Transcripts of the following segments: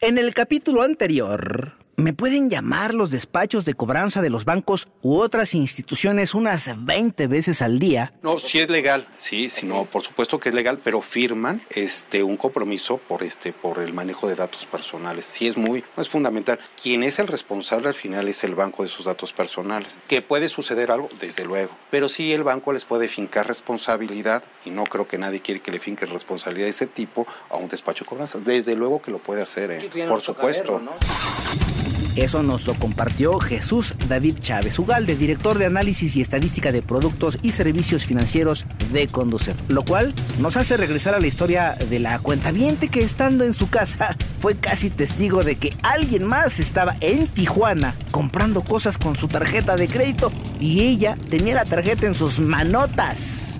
En el capítulo anterior, me pueden llamar los despachos de cobranza de los bancos u otras instituciones unas 20 veces al día. No, sí es legal, sí, sí, no, por supuesto que es legal, pero firman este un compromiso por este por el manejo de datos personales. Sí es muy es fundamental. Quien es el responsable al final es el banco de sus datos personales. Que puede suceder algo, desde luego, pero sí el banco les puede fincar responsabilidad y no creo que nadie quiere que le finque responsabilidad de ese tipo a un despacho de cobranzas. Desde luego que lo puede hacer, ¿eh? por supuesto. Eso nos lo compartió Jesús David Chávez Ugalde, director de análisis y estadística de productos y servicios financieros de Conducef, lo cual nos hace regresar a la historia de la cuentaviente que estando en su casa fue casi testigo de que alguien más estaba en Tijuana comprando cosas con su tarjeta de crédito y ella tenía la tarjeta en sus manotas.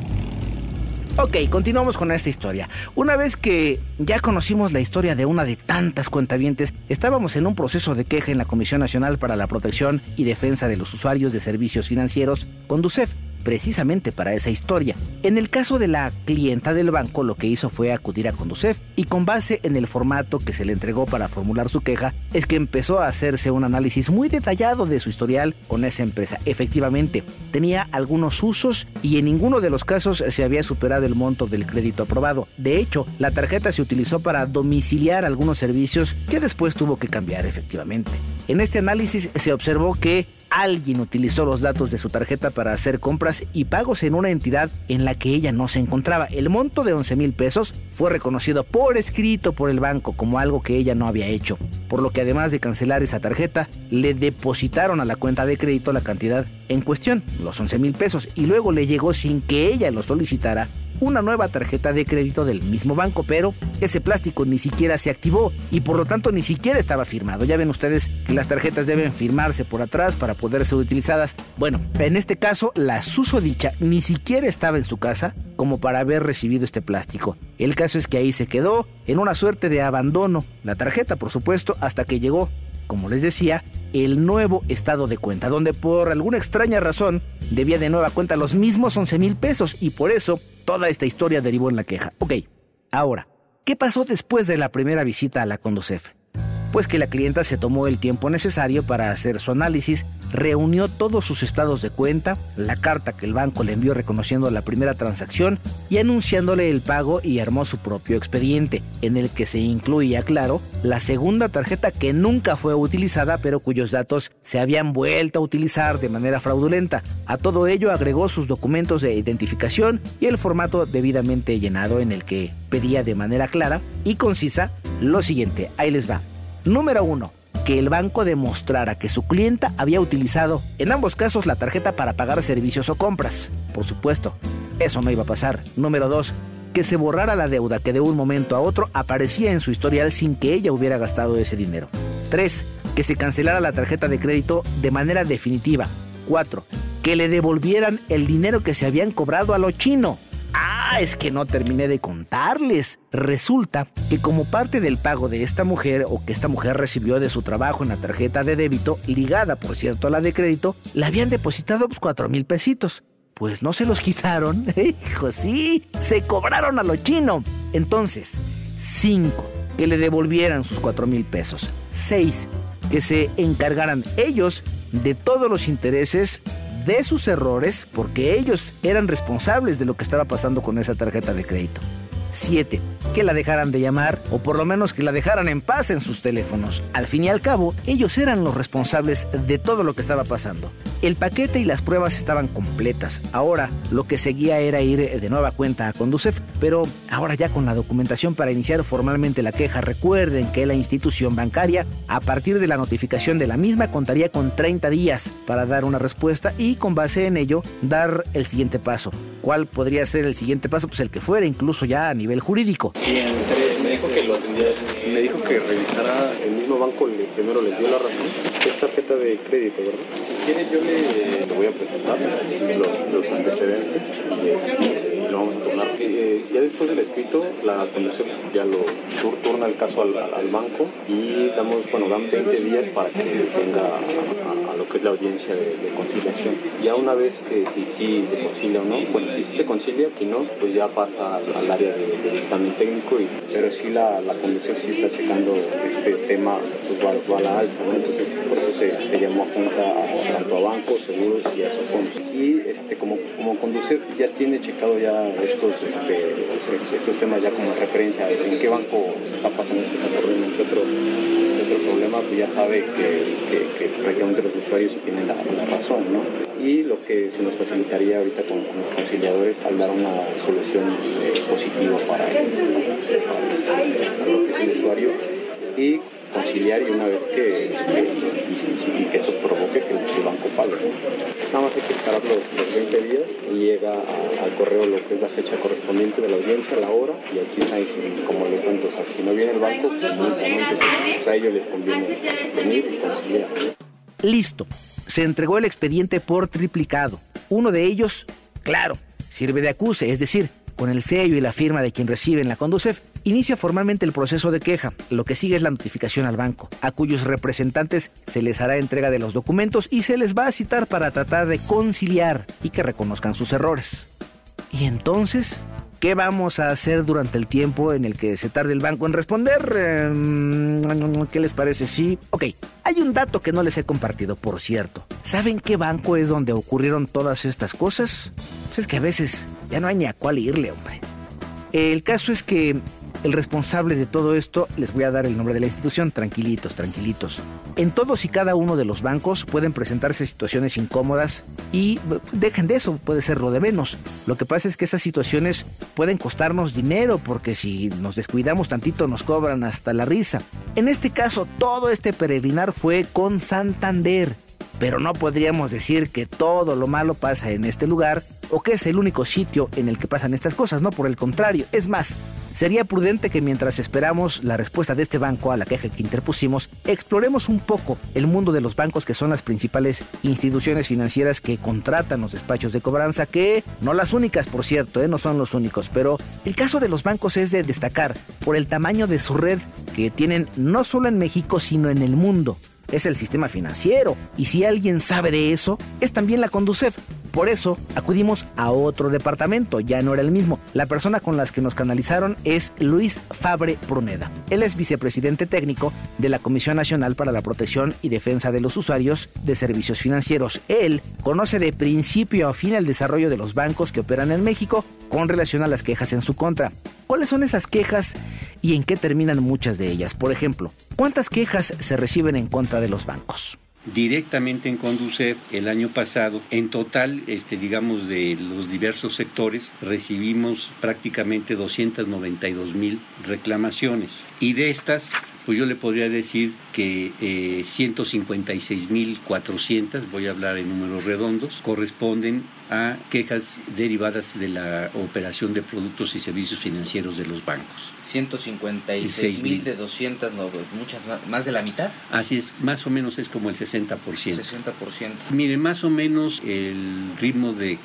Ok, continuamos con esta historia. Una vez que ya conocimos la historia de una de tantas cuentavientes, estábamos en un proceso de queja en la Comisión Nacional para la Protección y Defensa de los Usuarios de Servicios Financieros, Conducef precisamente para esa historia. En el caso de la clienta del banco, lo que hizo fue acudir a Conducef y con base en el formato que se le entregó para formular su queja, es que empezó a hacerse un análisis muy detallado de su historial con esa empresa. Efectivamente, tenía algunos usos y en ninguno de los casos se había superado el monto del crédito aprobado. De hecho, la tarjeta se utilizó para domiciliar algunos servicios que después tuvo que cambiar efectivamente. En este análisis se observó que alguien utilizó los datos de su tarjeta para hacer compras y pagos en una entidad en la que ella no se encontraba. El monto de 11 mil pesos fue reconocido por escrito por el banco como algo que ella no había hecho, por lo que además de cancelar esa tarjeta, le depositaron a la cuenta de crédito la cantidad en cuestión, los 11 mil pesos, y luego le llegó sin que ella lo solicitara una nueva tarjeta de crédito del mismo banco, pero ese plástico ni siquiera se activó y por lo tanto ni siquiera estaba firmado. Ya ven ustedes que las tarjetas deben firmarse por atrás para poder ser utilizadas. Bueno, en este caso la susodicha ni siquiera estaba en su casa como para haber recibido este plástico. El caso es que ahí se quedó en una suerte de abandono. La tarjeta, por supuesto, hasta que llegó como les decía, el nuevo estado de cuenta, donde por alguna extraña razón debía de nueva cuenta los mismos 11 mil pesos y por eso Toda esta historia derivó en la queja. Ok, ahora, ¿qué pasó después de la primera visita a la Conducef? Pues que la clienta se tomó el tiempo necesario para hacer su análisis, reunió todos sus estados de cuenta, la carta que el banco le envió reconociendo la primera transacción y anunciándole el pago y armó su propio expediente, en el que se incluía, claro, la segunda tarjeta que nunca fue utilizada pero cuyos datos se habían vuelto a utilizar de manera fraudulenta. A todo ello agregó sus documentos de identificación y el formato debidamente llenado en el que pedía de manera clara y concisa lo siguiente, ahí les va. Número 1. Que el banco demostrara que su clienta había utilizado, en ambos casos, la tarjeta para pagar servicios o compras. Por supuesto, eso no iba a pasar. Número 2. Que se borrara la deuda que de un momento a otro aparecía en su historial sin que ella hubiera gastado ese dinero. 3. Que se cancelara la tarjeta de crédito de manera definitiva. 4. Que le devolvieran el dinero que se habían cobrado a lo chino. Ah, es que no terminé de contarles. Resulta que como parte del pago de esta mujer o que esta mujer recibió de su trabajo en la tarjeta de débito, ligada por cierto a la de crédito, le habían depositado pues cuatro mil pesitos. Pues no se los quitaron. Hijo, sí, se cobraron a lo chino. Entonces, 5. Que le devolvieran sus cuatro mil pesos. 6. Que se encargaran ellos de todos los intereses de sus errores porque ellos eran responsables de lo que estaba pasando con esa tarjeta de crédito. 7. Que la dejaran de llamar o por lo menos que la dejaran en paz en sus teléfonos. Al fin y al cabo, ellos eran los responsables de todo lo que estaba pasando. El paquete y las pruebas estaban completas. Ahora lo que seguía era ir de nueva cuenta a Conducef, pero ahora ya con la documentación para iniciar formalmente la queja. Recuerden que la institución bancaria, a partir de la notificación de la misma, contaría con 30 días para dar una respuesta y con base en ello dar el siguiente paso. ¿Cuál podría ser el siguiente paso? Pues el que fuera, incluso ya nivel jurídico. me dijo que lo atendiera, me dijo que revisara el mismo banco, primero le dio la razón. Es tarjeta de crédito, ¿verdad? Si quiere yo le, voy a presentar los, antecedentes a turnar. Eh, ya después del escrito, la conducción ya lo turna el caso al, banco y damos, bueno, dan 20 días para que se venga a, lo que es la audiencia de, conciliación. Ya una vez que si sí se concilia o no, bueno, si sí se concilia, y no, pues ya pasa al, área de, dictamen técnico, pero sí la, la conducción sí está checando este tema, pues va, a la alza, ¿no? Entonces, por eso se, se llamó a junta tanto a bancos, seguros y a Sofonos. Y este, como, como conducir ya tiene checado ya estos, este, estos temas ya como referencia en qué banco está pasando este problema, otro, otro problema, pues ya sabe que, que, prácticamente los usuarios tienen la, razón, ¿no? Y lo que se nos facilitaría ahorita con, los conciliadores al dar una solución eh, positiva para, el, usuario y conciliar y una vez que, que, eso provoque que el banco pague. Nada más hay que esperar los, 20 días y llega al correo lo que es la fecha correspondiente de la audiencia, la hora, y aquí está, como le cuento, si no viene el banco, pues, pues, a ellos les conviene venir y conciliar. Listo, se entregó el expediente por triplicado. Uno de ellos, claro, sirve de acuse, es decir, con el sello y la firma de quien recibe en la Conducef, inicia formalmente el proceso de queja. Lo que sigue es la notificación al banco, a cuyos representantes se les hará entrega de los documentos y se les va a citar para tratar de conciliar y que reconozcan sus errores. Y entonces, ¿Qué vamos a hacer durante el tiempo en el que se tarde el banco en responder? Em, ¿Qué les parece? Sí. Ok, hay un dato que no les he compartido, por cierto. ¿Saben qué banco es donde ocurrieron todas estas cosas? Pues es que a veces ya no hay ni a cuál irle, hombre. El caso es que el responsable de todo esto, les voy a dar el nombre de la institución, tranquilitos, tranquilitos. En todos y cada uno de los bancos pueden presentarse situaciones incómodas y dejen de eso, puede ser lo de menos. Lo que pasa es que esas situaciones pueden costarnos dinero porque si nos descuidamos tantito nos cobran hasta la risa. En este caso, todo este peregrinar fue con Santander pero no podríamos decir que todo lo malo pasa en este lugar o que es el único sitio en el que pasan estas cosas, no por el contrario. Es más, sería prudente que mientras esperamos la respuesta de este banco a la queja que interpusimos, exploremos un poco el mundo de los bancos que son las principales instituciones financieras que contratan los despachos de cobranza, que no las únicas, por cierto, ¿eh? no son los únicos, pero el caso de los bancos es de destacar por el tamaño de su red que tienen no solo en México, sino en el mundo es el sistema financiero. Y si alguien sabe de eso, es también la Conducef. Por eso acudimos a otro departamento, ya no era el mismo. La persona con las que nos canalizaron es Luis Fabre Pruneda. Él es vicepresidente técnico de la Comisión Nacional para la Protección y Defensa de los Usuarios de Servicios Financieros. Él conoce de principio a fin el desarrollo de los bancos que operan en México con relación a las quejas en su contra. ¿Cuáles son esas quejas y en qué terminan muchas de ellas? Por ejemplo, ¿cuántas quejas se reciben en contra de los bancos? directamente en Conducef el año pasado. En total, este, digamos, de los diversos sectores, recibimos prácticamente 292 mil reclamaciones. Y de estas, pues yo le podría decir que eh, 156.400, voy a hablar en números redondos, corresponden a quejas derivadas de la operación de productos y servicios financieros de los bancos. 156 mil de 200, no, pues, muchas más, de la mitad. Así es, más o menos es como el 60%. 60%. Mire, más o menos el ritmo de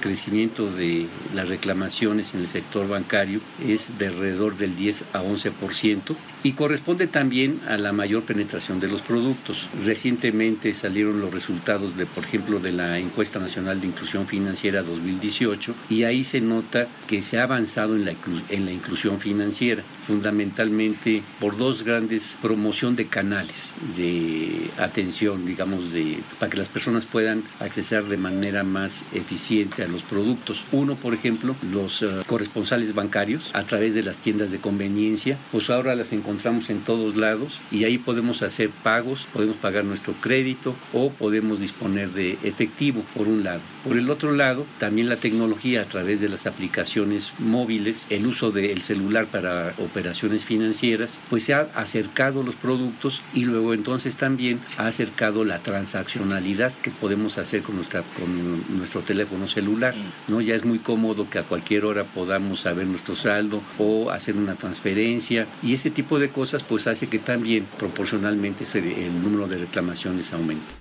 crecimiento de las reclamaciones en el sector bancario es de alrededor del 10 a 11% y corresponde también a la mayor penetración de los productos. Recientemente salieron los resultados de, por ejemplo, de la encuesta nacional de inclusión Financiera 2018 y ahí se nota que se ha avanzado en la, en la inclusión financiera, fundamentalmente por dos grandes promoción de canales de atención, digamos, de, para que las personas puedan acceder de manera más eficiente a los productos. Uno, por ejemplo, los eh, corresponsales bancarios a través de las tiendas de conveniencia, pues ahora las encontramos en todos lados y ahí podemos hacer pagos, podemos pagar nuestro crédito o podemos disponer de efectivo, por un lado. Por el otro lado, también la tecnología a través de las aplicaciones móviles, el uso del celular para operaciones financieras, pues se ha acercado los productos y luego entonces también ha acercado la transaccionalidad que podemos hacer con, nuestra, con nuestro teléfono celular. ¿no? Ya es muy cómodo que a cualquier hora podamos saber nuestro saldo o hacer una transferencia y ese tipo de cosas pues hace que también proporcionalmente el número de reclamaciones aumente.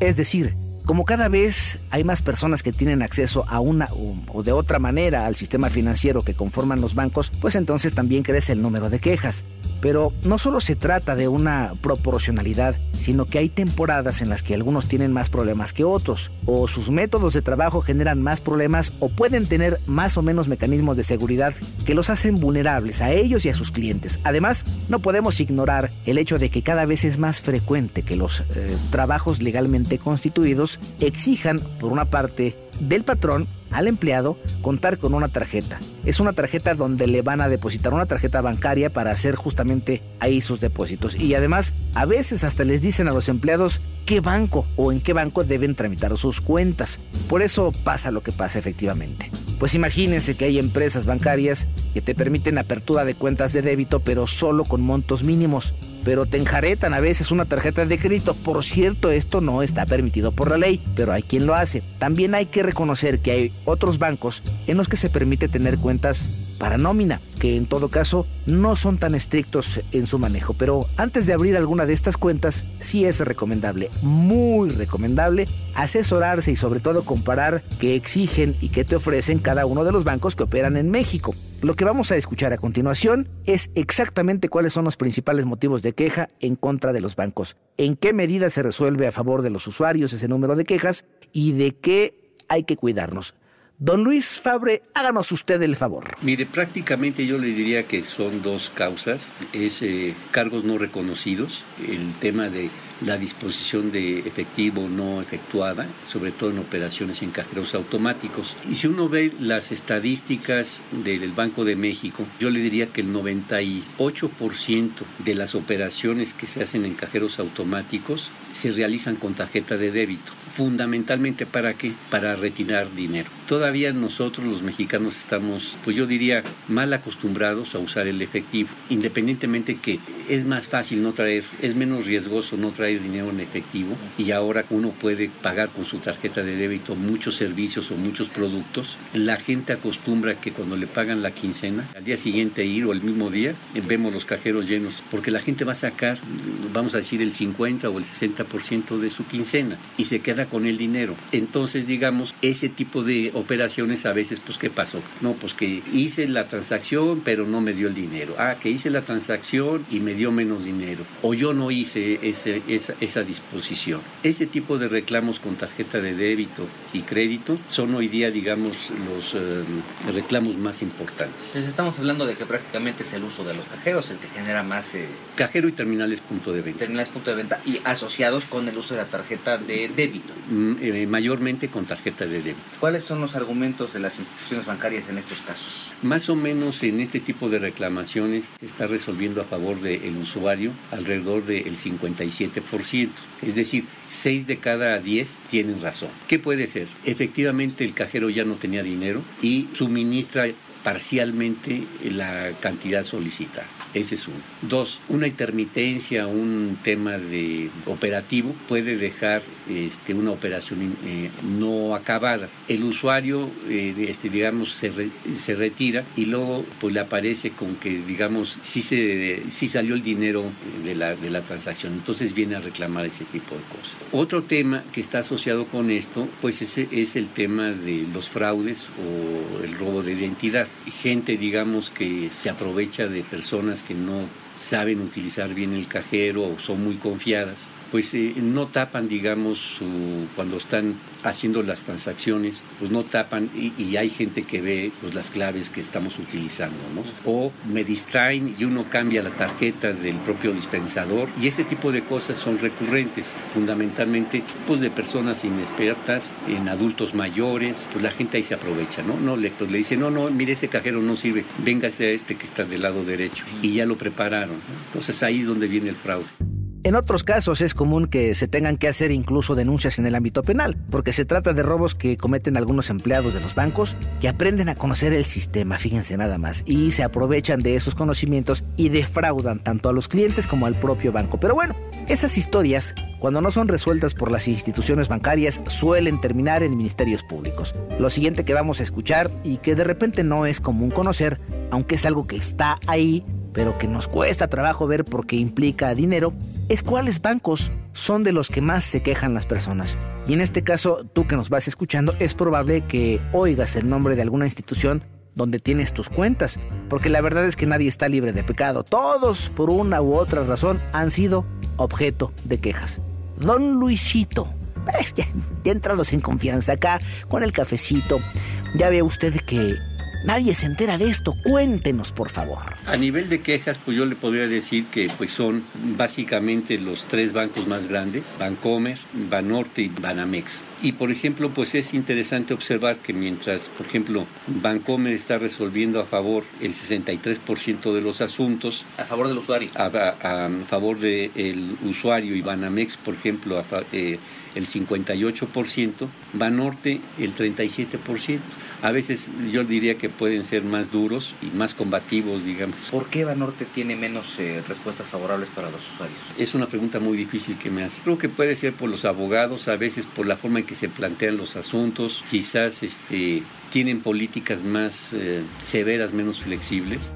Es decir, como cada vez hay más personas que tienen acceso a una o de otra manera al sistema financiero que conforman los bancos, pues entonces también crece el número de quejas. Pero no solo se trata de una proporcionalidad, sino que hay temporadas en las que algunos tienen más problemas que otros, o sus métodos de trabajo generan más problemas o pueden tener más o menos mecanismos de seguridad que los hacen vulnerables a ellos y a sus clientes. Además, no podemos ignorar el hecho de que cada vez es más frecuente que los eh, trabajos legalmente constituidos exijan, por una parte, del patrón al empleado contar con una tarjeta. Es una tarjeta donde le van a depositar una tarjeta bancaria para hacer justamente ahí sus depósitos. Y además, a veces hasta les dicen a los empleados qué banco o en qué banco deben tramitar sus cuentas. Por eso pasa lo que pasa efectivamente. Pues imagínense que hay empresas bancarias que te permiten apertura de cuentas de débito pero solo con montos mínimos pero te enjaretan a veces una tarjeta de crédito. Por cierto, esto no está permitido por la ley, pero hay quien lo hace. También hay que reconocer que hay otros bancos en los que se permite tener cuentas para nómina, que en todo caso no son tan estrictos en su manejo. Pero antes de abrir alguna de estas cuentas, sí es recomendable, muy recomendable, asesorarse y sobre todo comparar qué exigen y qué te ofrecen cada uno de los bancos que operan en México. Lo que vamos a escuchar a continuación es exactamente cuáles son los principales motivos de queja en contra de los bancos, en qué medida se resuelve a favor de los usuarios ese número de quejas y de qué hay que cuidarnos. Don Luis Fabre, háganos usted el favor. Mire, prácticamente yo le diría que son dos causas. Es eh, cargos no reconocidos, el tema de la disposición de efectivo no efectuada, sobre todo en operaciones en cajeros automáticos. Y si uno ve las estadísticas del Banco de México, yo le diría que el 98% de las operaciones que se hacen en cajeros automáticos se realizan con tarjeta de débito. Fundamentalmente para qué? Para retirar dinero. Todavía nosotros los mexicanos estamos, pues yo diría, mal acostumbrados a usar el efectivo, independientemente que es más fácil no traer, es menos riesgoso no traer dinero en efectivo y ahora uno puede pagar con su tarjeta de débito muchos servicios o muchos productos. La gente acostumbra que cuando le pagan la quincena, al día siguiente ir o el mismo día, vemos los cajeros llenos, porque la gente va a sacar, vamos a decir, el 50 o el 60% de su quincena y se queda con el dinero. Entonces, digamos, ese tipo de operaciones a veces, pues, ¿qué pasó? No, pues que hice la transacción, pero no me dio el dinero. Ah, que hice la transacción y me dio menos dinero. O yo no hice ese, esa, disposición. Ese tipo de reclamos con tarjeta de débito y crédito son hoy día, digamos, los eh, reclamos más importantes. estamos hablando de que prácticamente es el uso de los cajeros el que genera más... Eh, Cajero y terminales punto de venta. Terminales punto de venta y asociados con el uso de la tarjeta de débito. Mm, eh, mayormente con tarjeta de débito. ¿Cuáles son los argumentos de las instituciones bancarias en estos casos? Más o menos en este tipo de reclamaciones se está resolviendo a favor del usuario alrededor del 57%. Es decir, 6 de cada 10 tienen razón. ¿Qué puede ser? Efectivamente el cajero ya no tenía dinero y suministra parcialmente la cantidad solicitada. Ese es uno. Dos, una intermitencia, un tema de operativo puede dejar este, una operación eh, no acabada. El usuario, eh, este, digamos, se, se, retira y luego pues le aparece con que, digamos, sí, se, sí salió el dinero de la, de la transacción. Entonces viene a reclamar ese tipo de cosas. Otro tema que está asociado con esto, pues ese es el tema de los fraudes o el robo de identidad. Gente, digamos, que se aprovecha de personas que no saben utilizar bien el cajero o son muy confiadas pues eh, no tapan, digamos, cuando están haciendo las transacciones, pues no tapan y, hay gente que ve pues las claves que estamos utilizando, ¿no? O me distraen y uno cambia la tarjeta del propio dispensador y ese tipo de cosas son recurrentes, fundamentalmente pues de personas inexpertas, en adultos mayores, pues la gente ahí se aprovecha, ¿no? No, le, pues, le dice, no, no, mire ese cajero no sirve, véngase a este que está del lado derecho y ya lo prepararon. Entonces ahí es donde viene el fraude. En otros casos es común que se tengan que hacer incluso denuncias en el ámbito penal, porque se trata de robos que cometen algunos empleados de los bancos que aprenden a conocer el sistema, fíjense nada más, y se aprovechan de esos conocimientos y defraudan tanto a los clientes como al propio banco. Pero bueno, esas historias, cuando no son resueltas por las instituciones bancarias, suelen terminar en ministerios públicos. Lo siguiente que vamos a escuchar y que de repente no es común conocer, aunque es algo que está ahí, pero que nos cuesta trabajo ver porque implica dinero, es cuáles bancos son de los que más se quejan las personas. Y en este caso, tú que nos vas escuchando, es probable que oigas el nombre de alguna institución donde tienes tus cuentas, porque la verdad es que nadie está libre de pecado. Todos, por una u otra razón, han sido objeto de quejas. Don Luisito, ya, ya entrados en confianza acá, con el cafecito, ya ve usted que Nadie se entera de esto. Cuéntenos, por favor. A nivel de quejas, pues yo le podría decir que pues son básicamente los tres bancos más grandes, Bancomer, Banorte y Banamex. Y por ejemplo, pues es interesante observar que mientras, por ejemplo, Bancomer está resolviendo a favor el 63% de los asuntos. A favor del usuario. A, favor del usuario y Banamex, por ejemplo, eh, el 58%, Banorte el 37%. A veces yo diría que pueden ser más duros y más combativos, digamos. ¿Por qué Banorte tiene menos eh, respuestas favorables para los usuarios? Es una pregunta muy difícil que me hace. Creo que puede ser por los abogados, a veces por la forma en que se plantean los asuntos, quizás este, tienen políticas más eh, severas, menos flexibles.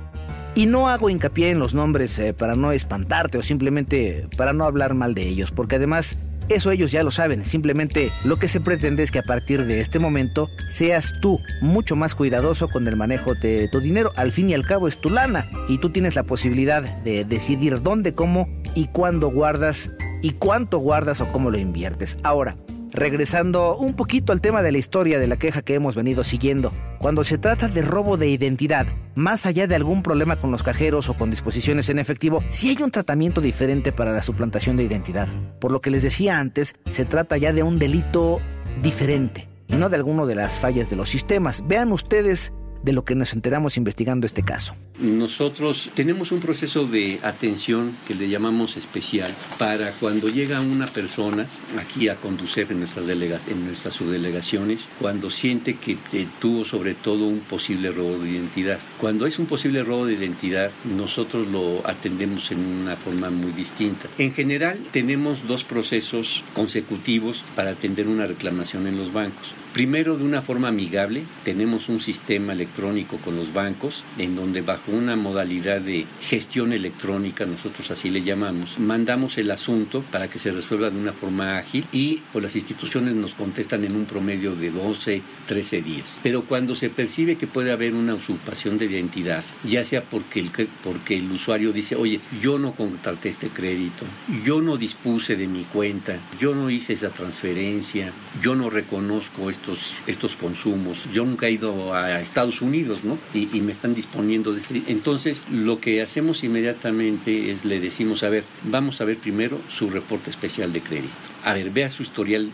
Y no hago hincapié en los nombres eh, para no espantarte o simplemente para no hablar mal de ellos, porque además eso ellos ya lo saben, simplemente lo que se pretende es que a partir de este momento seas tú mucho más cuidadoso con el manejo de tu dinero. Al fin y al cabo es tu lana y tú tienes la posibilidad de decidir dónde, cómo y cuándo guardas y cuánto guardas o cómo lo inviertes. Ahora, Regresando un poquito al tema de la historia de la queja que hemos venido siguiendo, cuando se trata de robo de identidad, más allá de algún problema con los cajeros o con disposiciones en efectivo, sí hay un tratamiento diferente para la suplantación de identidad. Por lo que les decía antes, se trata ya de un delito diferente y no de alguno de las fallas de los sistemas. Vean ustedes de lo que nos enteramos investigando este caso. Nosotros tenemos un proceso de atención que le llamamos especial para cuando llega una persona aquí a conducir en nuestras, delegas, en nuestras subdelegaciones, cuando siente que tuvo sobre todo un posible robo de identidad. Cuando es un posible robo de identidad, nosotros lo atendemos en una forma muy distinta. En general, tenemos dos procesos consecutivos para atender una reclamación en los bancos. Primero, de una forma amigable, tenemos un sistema electrónico con los bancos en donde bajo una modalidad de gestión electrónica, nosotros así le llamamos, mandamos el asunto para que se resuelva de una forma ágil y pues las instituciones nos contestan en un promedio de 12, 13 días. Pero cuando se percibe que puede haber una usurpación de identidad, ya sea porque el, porque el usuario dice, oye, yo no contraté este crédito, yo no dispuse de mi cuenta, yo no hice esa transferencia, yo no reconozco esto estos, consumos. Yo nunca he ido a Estados Unidos, ¿no? Y, me están disponiendo de este. Entonces, lo que hacemos inmediatamente es le decimos, a ver, vamos a ver primero su reporte especial de crédito. A ver, vea su historial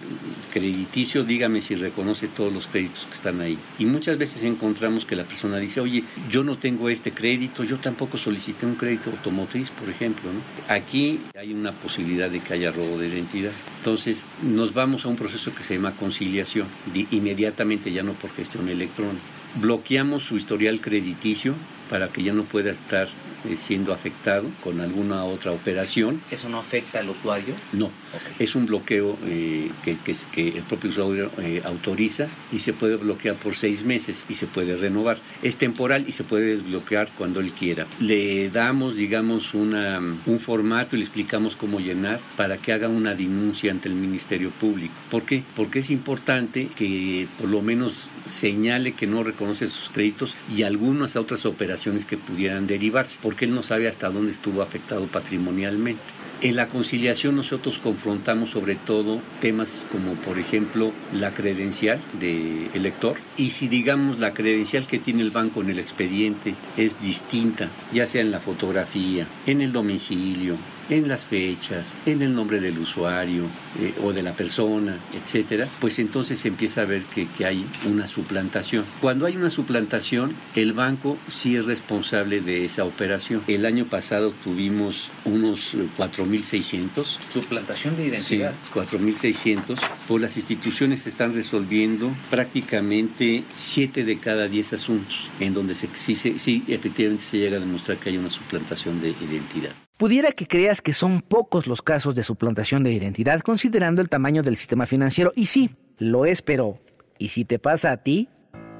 crediticio, dígame si reconoce todos los créditos que están ahí. Y muchas veces encontramos que la persona dice, oye, yo no tengo este crédito, yo tampoco solicité un crédito automotriz, por ejemplo. Aquí hay una posibilidad de que haya robo de identidad. Entonces, nos vamos a un proceso que se llama conciliación inmediatamente, ya no por gestión electrónica. Bloqueamos su historial crediticio para que ya no pueda estar eh, siendo afectado con alguna otra operación. ¿Eso no afecta al usuario? No, es un bloqueo eh, que, que, el propio usuario eh, autoriza y se puede bloquear por seis meses y se puede renovar. Es temporal y se puede desbloquear cuando él quiera. Le damos, digamos, una, un formato y le explicamos cómo llenar para que haga una denuncia ante el Ministerio Público. ¿Por qué? Porque es importante que por lo menos señale que no reconoce sus créditos y algunas otras operaciones que pudieran derivarse porque él no sabe hasta dónde estuvo afectado patrimonialmente. En la conciliación nosotros confrontamos sobre todo temas como por ejemplo la credencial del elector y si digamos la credencial que tiene el banco en el expediente es distinta, ya sea en la fotografía, en el domicilio, en las fechas, en el nombre del usuario eh, o de la persona, etcétera, pues entonces se empieza a ver que, que, hay una suplantación. Cuando hay una suplantación, el banco sí es responsable de esa operación. El año pasado tuvimos unos 4.600. Eh, suplantación de identidad. Sí, 4.600. Pues las instituciones están resolviendo prácticamente 7 de cada 10 asuntos, en donde se, sí, sí, efectivamente se llega a demostrar que hay una suplantación de identidad. Pudiera que creas que son pocos los casos de suplantación de identidad considerando el tamaño del sistema financiero. Y sí, lo es, pero ¿y si te pasa a ti?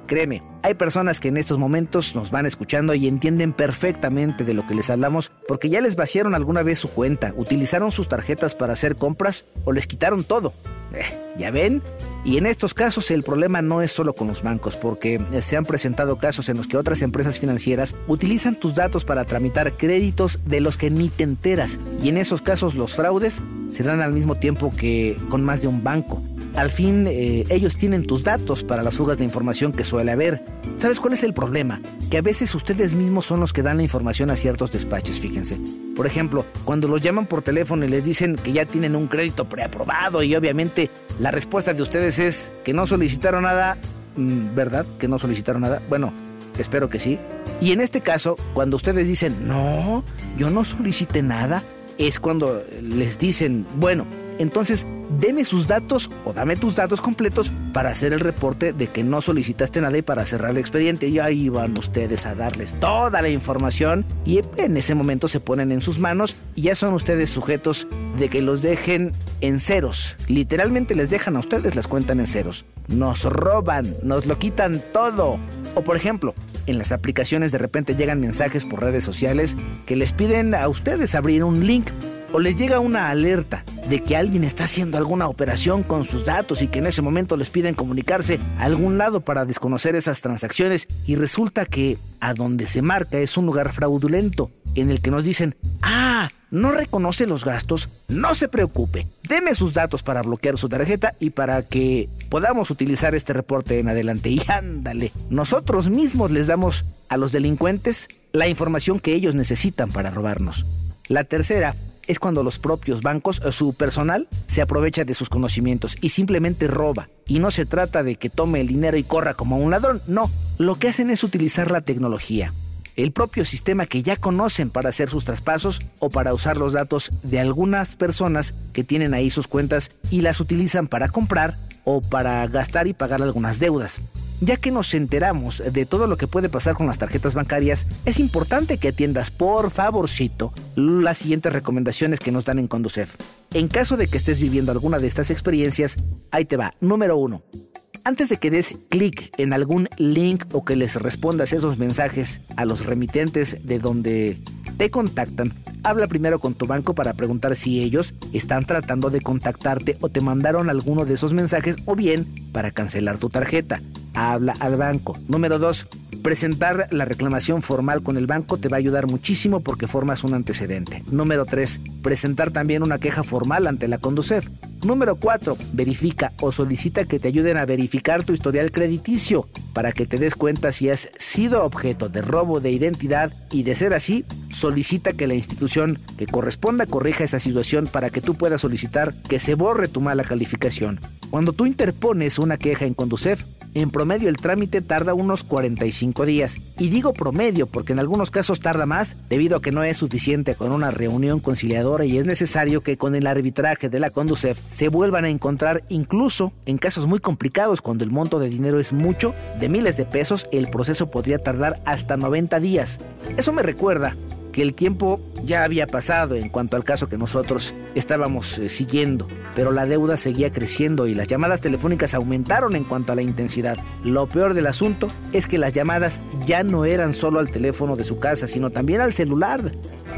Créeme, hay personas que en estos momentos nos van escuchando y entienden perfectamente de lo que les hablamos porque ya les vaciaron alguna vez su cuenta, utilizaron sus tarjetas para hacer compras o les quitaron todo. Eh, ¿Ya ven? Y en estos casos el problema no es solo con los bancos, porque se han presentado casos en los que otras empresas financieras utilizan tus datos para tramitar créditos de los que ni te enteras. Y en esos casos los fraudes se dan al mismo tiempo que con más de un banco al fin eh, ellos tienen tus datos para las fugas de información que suele haber. ¿Sabes cuál es el problema? Que a veces ustedes mismos son los que dan la información a ciertos despachos, fíjense. Por ejemplo, cuando los llaman por teléfono y les dicen que ya tienen un crédito preaprobado y obviamente la respuesta de ustedes es que no solicitaron nada, mm, ¿verdad? Que no solicitaron nada. Bueno, espero que sí. Y en este caso, cuando ustedes dicen, no, yo no solicité nada, es cuando les dicen, bueno, entonces deme sus datos o dame tus datos completos para hacer el reporte de que no solicitaste nada y para cerrar el expediente. Y ahí van ustedes a darles toda la información y en ese momento se ponen en sus manos y ya son ustedes sujetos de que los dejen en ceros. Literalmente les dejan a ustedes, las cuentan en ceros. Nos roban, nos lo quitan todo. O por ejemplo, en las aplicaciones de repente llegan mensajes por redes sociales que les piden a ustedes abrir un link o les llega una alerta de que alguien está haciendo alguna operación con sus datos y que en ese momento les piden comunicarse a algún lado para desconocer esas transacciones y resulta que a donde se marca es un lugar fraudulento en el que nos dicen, ah, no reconoce los gastos, no se preocupe, deme sus datos para bloquear su tarjeta y para que podamos utilizar este reporte en adelante. Y ándale, nosotros mismos les damos a los delincuentes la información que ellos necesitan para robarnos. La tercera es cuando los propios bancos, eh, su personal, se aprovecha de sus conocimientos y simplemente roba. Y no se trata de que tome el dinero y corra como un ladrón, no, lo que hacen es utilizar la tecnología, el propio sistema que ya conocen para hacer sus traspasos o para usar los datos de algunas personas que tienen ahí sus cuentas y las utilizan para comprar o para gastar y pagar algunas deudas. Ya que nos enteramos de todo lo que puede pasar con las tarjetas bancarias, es importante que atiendas por favorcito las siguientes recomendaciones que nos dan en Conducef. En caso de que estés viviendo alguna de estas experiencias, ahí te va. Número 1. Antes de que des clic en algún link o que les respondas esos mensajes a los remitentes de donde te contactan, habla primero con tu banco para preguntar si ellos están tratando de contactarte o te mandaron alguno de esos mensajes o bien para cancelar tu tarjeta habla al banco. Número dos, presentar la reclamación formal con el banco te va a ayudar muchísimo porque formas un antecedente. Número tres, presentar también una queja formal ante la Conducef. Número 4. Verifica o solicita que te ayuden a verificar tu historial crediticio para que te des cuenta si has sido objeto de robo de identidad y de ser así, solicita que la institución que corresponda corrija esa situación para que tú puedas solicitar que se borre tu mala calificación. Cuando tú interpones una queja en Conducef, en promedio el trámite tarda unos 45 días. Y digo promedio porque en algunos casos tarda más debido a que no es suficiente con una reunión conciliadora y es necesario que con el arbitraje de la Conducef se vuelvan a encontrar incluso en casos muy complicados cuando el monto de dinero es mucho, de miles de pesos, el proceso podría tardar hasta 90 días. Eso me recuerda que el tiempo ya había pasado en cuanto al caso que nosotros estábamos eh, siguiendo, pero la deuda seguía creciendo y las llamadas telefónicas aumentaron en cuanto a la intensidad. Lo peor del asunto es que las llamadas ya no eran solo al teléfono de su casa, sino también al celular.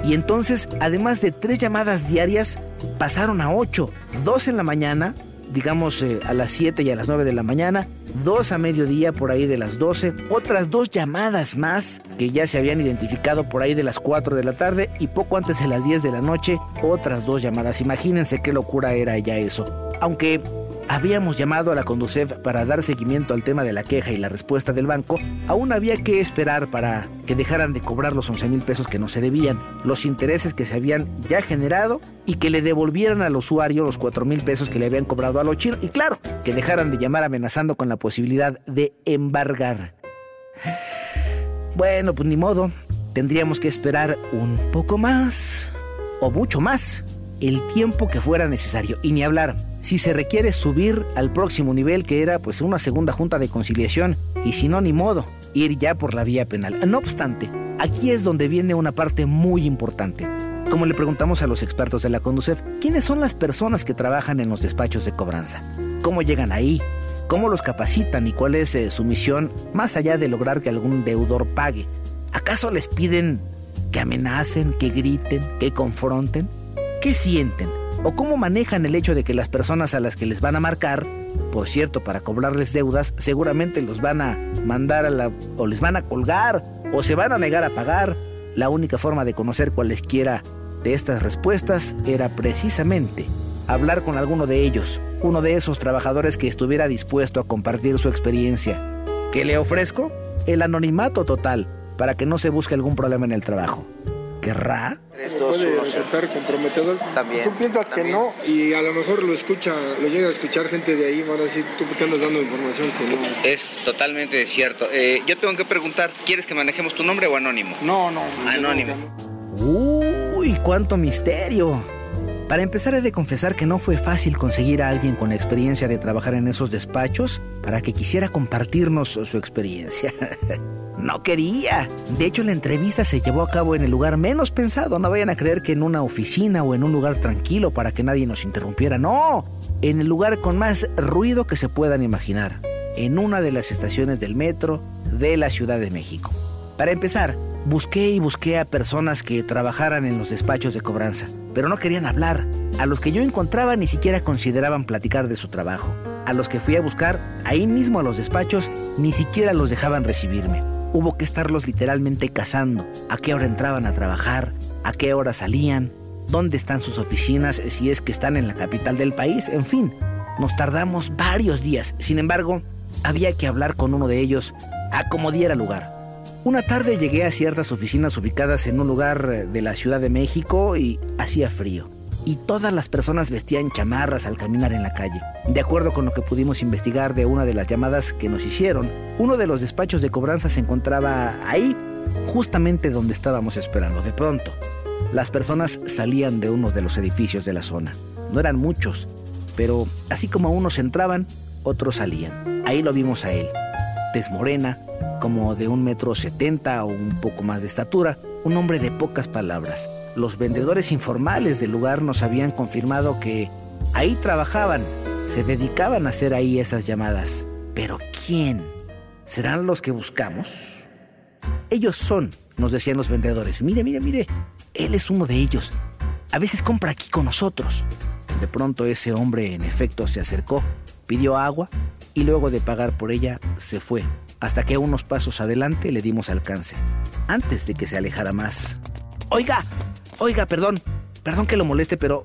Y entonces, además de tres llamadas diarias, pasaron a ocho, dos en la mañana, digamos eh, a las 7 y a las 9 de la mañana, dos a mediodía por ahí de las 12, otras dos llamadas más que ya se habían identificado por ahí de las 4 de la tarde y poco antes de las 10 de la noche, otras dos llamadas. Imagínense qué locura era ya eso. Aunque habíamos llamado a la Conducef para dar seguimiento al tema de la queja y la respuesta del banco, aún había que esperar para que dejaran de cobrar los 11 mil pesos que no se debían, los intereses que se habían ya generado y que le devolvieran al usuario los 4 mil pesos que le habían cobrado a los chinos y claro, que dejaran de llamar amenazando con la posibilidad de embargar. Bueno, pues ni modo, tendríamos que esperar un poco más o mucho más el tiempo que fuera necesario y ni hablar si se requiere subir al próximo nivel que era pues una segunda junta de conciliación y si no ni modo ir ya por la vía penal. No obstante, aquí es donde viene una parte muy importante. Como le preguntamos a los expertos de la Conducef, ¿quiénes son las personas que trabajan en los despachos de cobranza? ¿Cómo llegan ahí? cómo los capacitan y cuál es eh, su misión más allá de lograr que algún deudor pague. ¿Acaso les piden que amenacen, que griten, que confronten? ¿Qué sienten? ¿O cómo manejan el hecho de que las personas a las que les van a marcar, por cierto, para cobrarles deudas, seguramente los van a mandar a la, o les van a colgar o se van a negar a pagar? La única forma de conocer cualesquiera de estas respuestas era precisamente hablar con alguno de ellos, uno de esos trabajadores que estuviera dispuesto a compartir su experiencia. ¿Qué le ofrezco? El anonimato total, para que no se busque algún problema en el trabajo. ¿Querrá? Puede resultar comprometedor. También. Tú piensas que no y a lo mejor lo escucha, lo llega a escuchar gente de ahí, van a decir, tú por qué andas dando información que no. Es totalmente cierto. Eh, yo tengo que preguntar, ¿quieres que manejemos tu nombre o anónimo? No, no. Anónimo. Uy, cuánto misterio. Para empezar he de confesar que no fue fácil conseguir a alguien con experiencia de trabajar en esos despachos para que quisiera compartirnos su experiencia. no quería. De hecho, la entrevista se llevó a cabo en el lugar menos pensado. No vayan a creer que en una oficina o en un lugar tranquilo para que nadie nos interrumpiera. No, en el lugar con más ruido que se puedan imaginar. En una de las estaciones del metro de la Ciudad de México. Para empezar, busqué y busqué a personas que trabajaran en los despachos de cobranza, pero no querían hablar. A los que yo encontraba ni siquiera consideraban platicar de su trabajo. A los que fui a buscar, ahí mismo a los despachos, ni siquiera los dejaban recibirme. Hubo que estarlos literalmente cazando. ¿A qué hora entraban a trabajar? ¿A qué hora salían? ¿Dónde están sus oficinas si es que están en la capital del país? En fin, nos tardamos varios días. Sin embargo, había que hablar con uno de ellos a como diera lugar. Una tarde llegué a ciertas oficinas ubicadas en un lugar de la Ciudad de México y hacía frío. Y todas las personas vestían chamarras al caminar en la calle. De acuerdo con lo que pudimos investigar de una de las llamadas que nos hicieron, uno de los despachos de cobranza se encontraba ahí, justamente donde estábamos esperando. De pronto, las personas salían de uno de los edificios de la zona. No eran muchos, pero así como unos entraban, otros salían. Ahí lo vimos a él, tez morena, como de un metro setenta o un poco más de estatura, un hombre de pocas palabras. Los vendedores informales del lugar nos habían confirmado que ahí trabajaban, se dedicaban a hacer ahí esas llamadas. Pero ¿quién? ¿Serán los que buscamos? Ellos son, nos decían los vendedores. Mire, mire, mire, él es uno de ellos. A veces compra aquí con nosotros. De pronto ese hombre en efecto se acercó, pidió agua y luego de pagar por ella se fue, hasta que unos pasos adelante le dimos alcance, antes de que se alejara más. Oiga, oiga, perdón, perdón que lo moleste, pero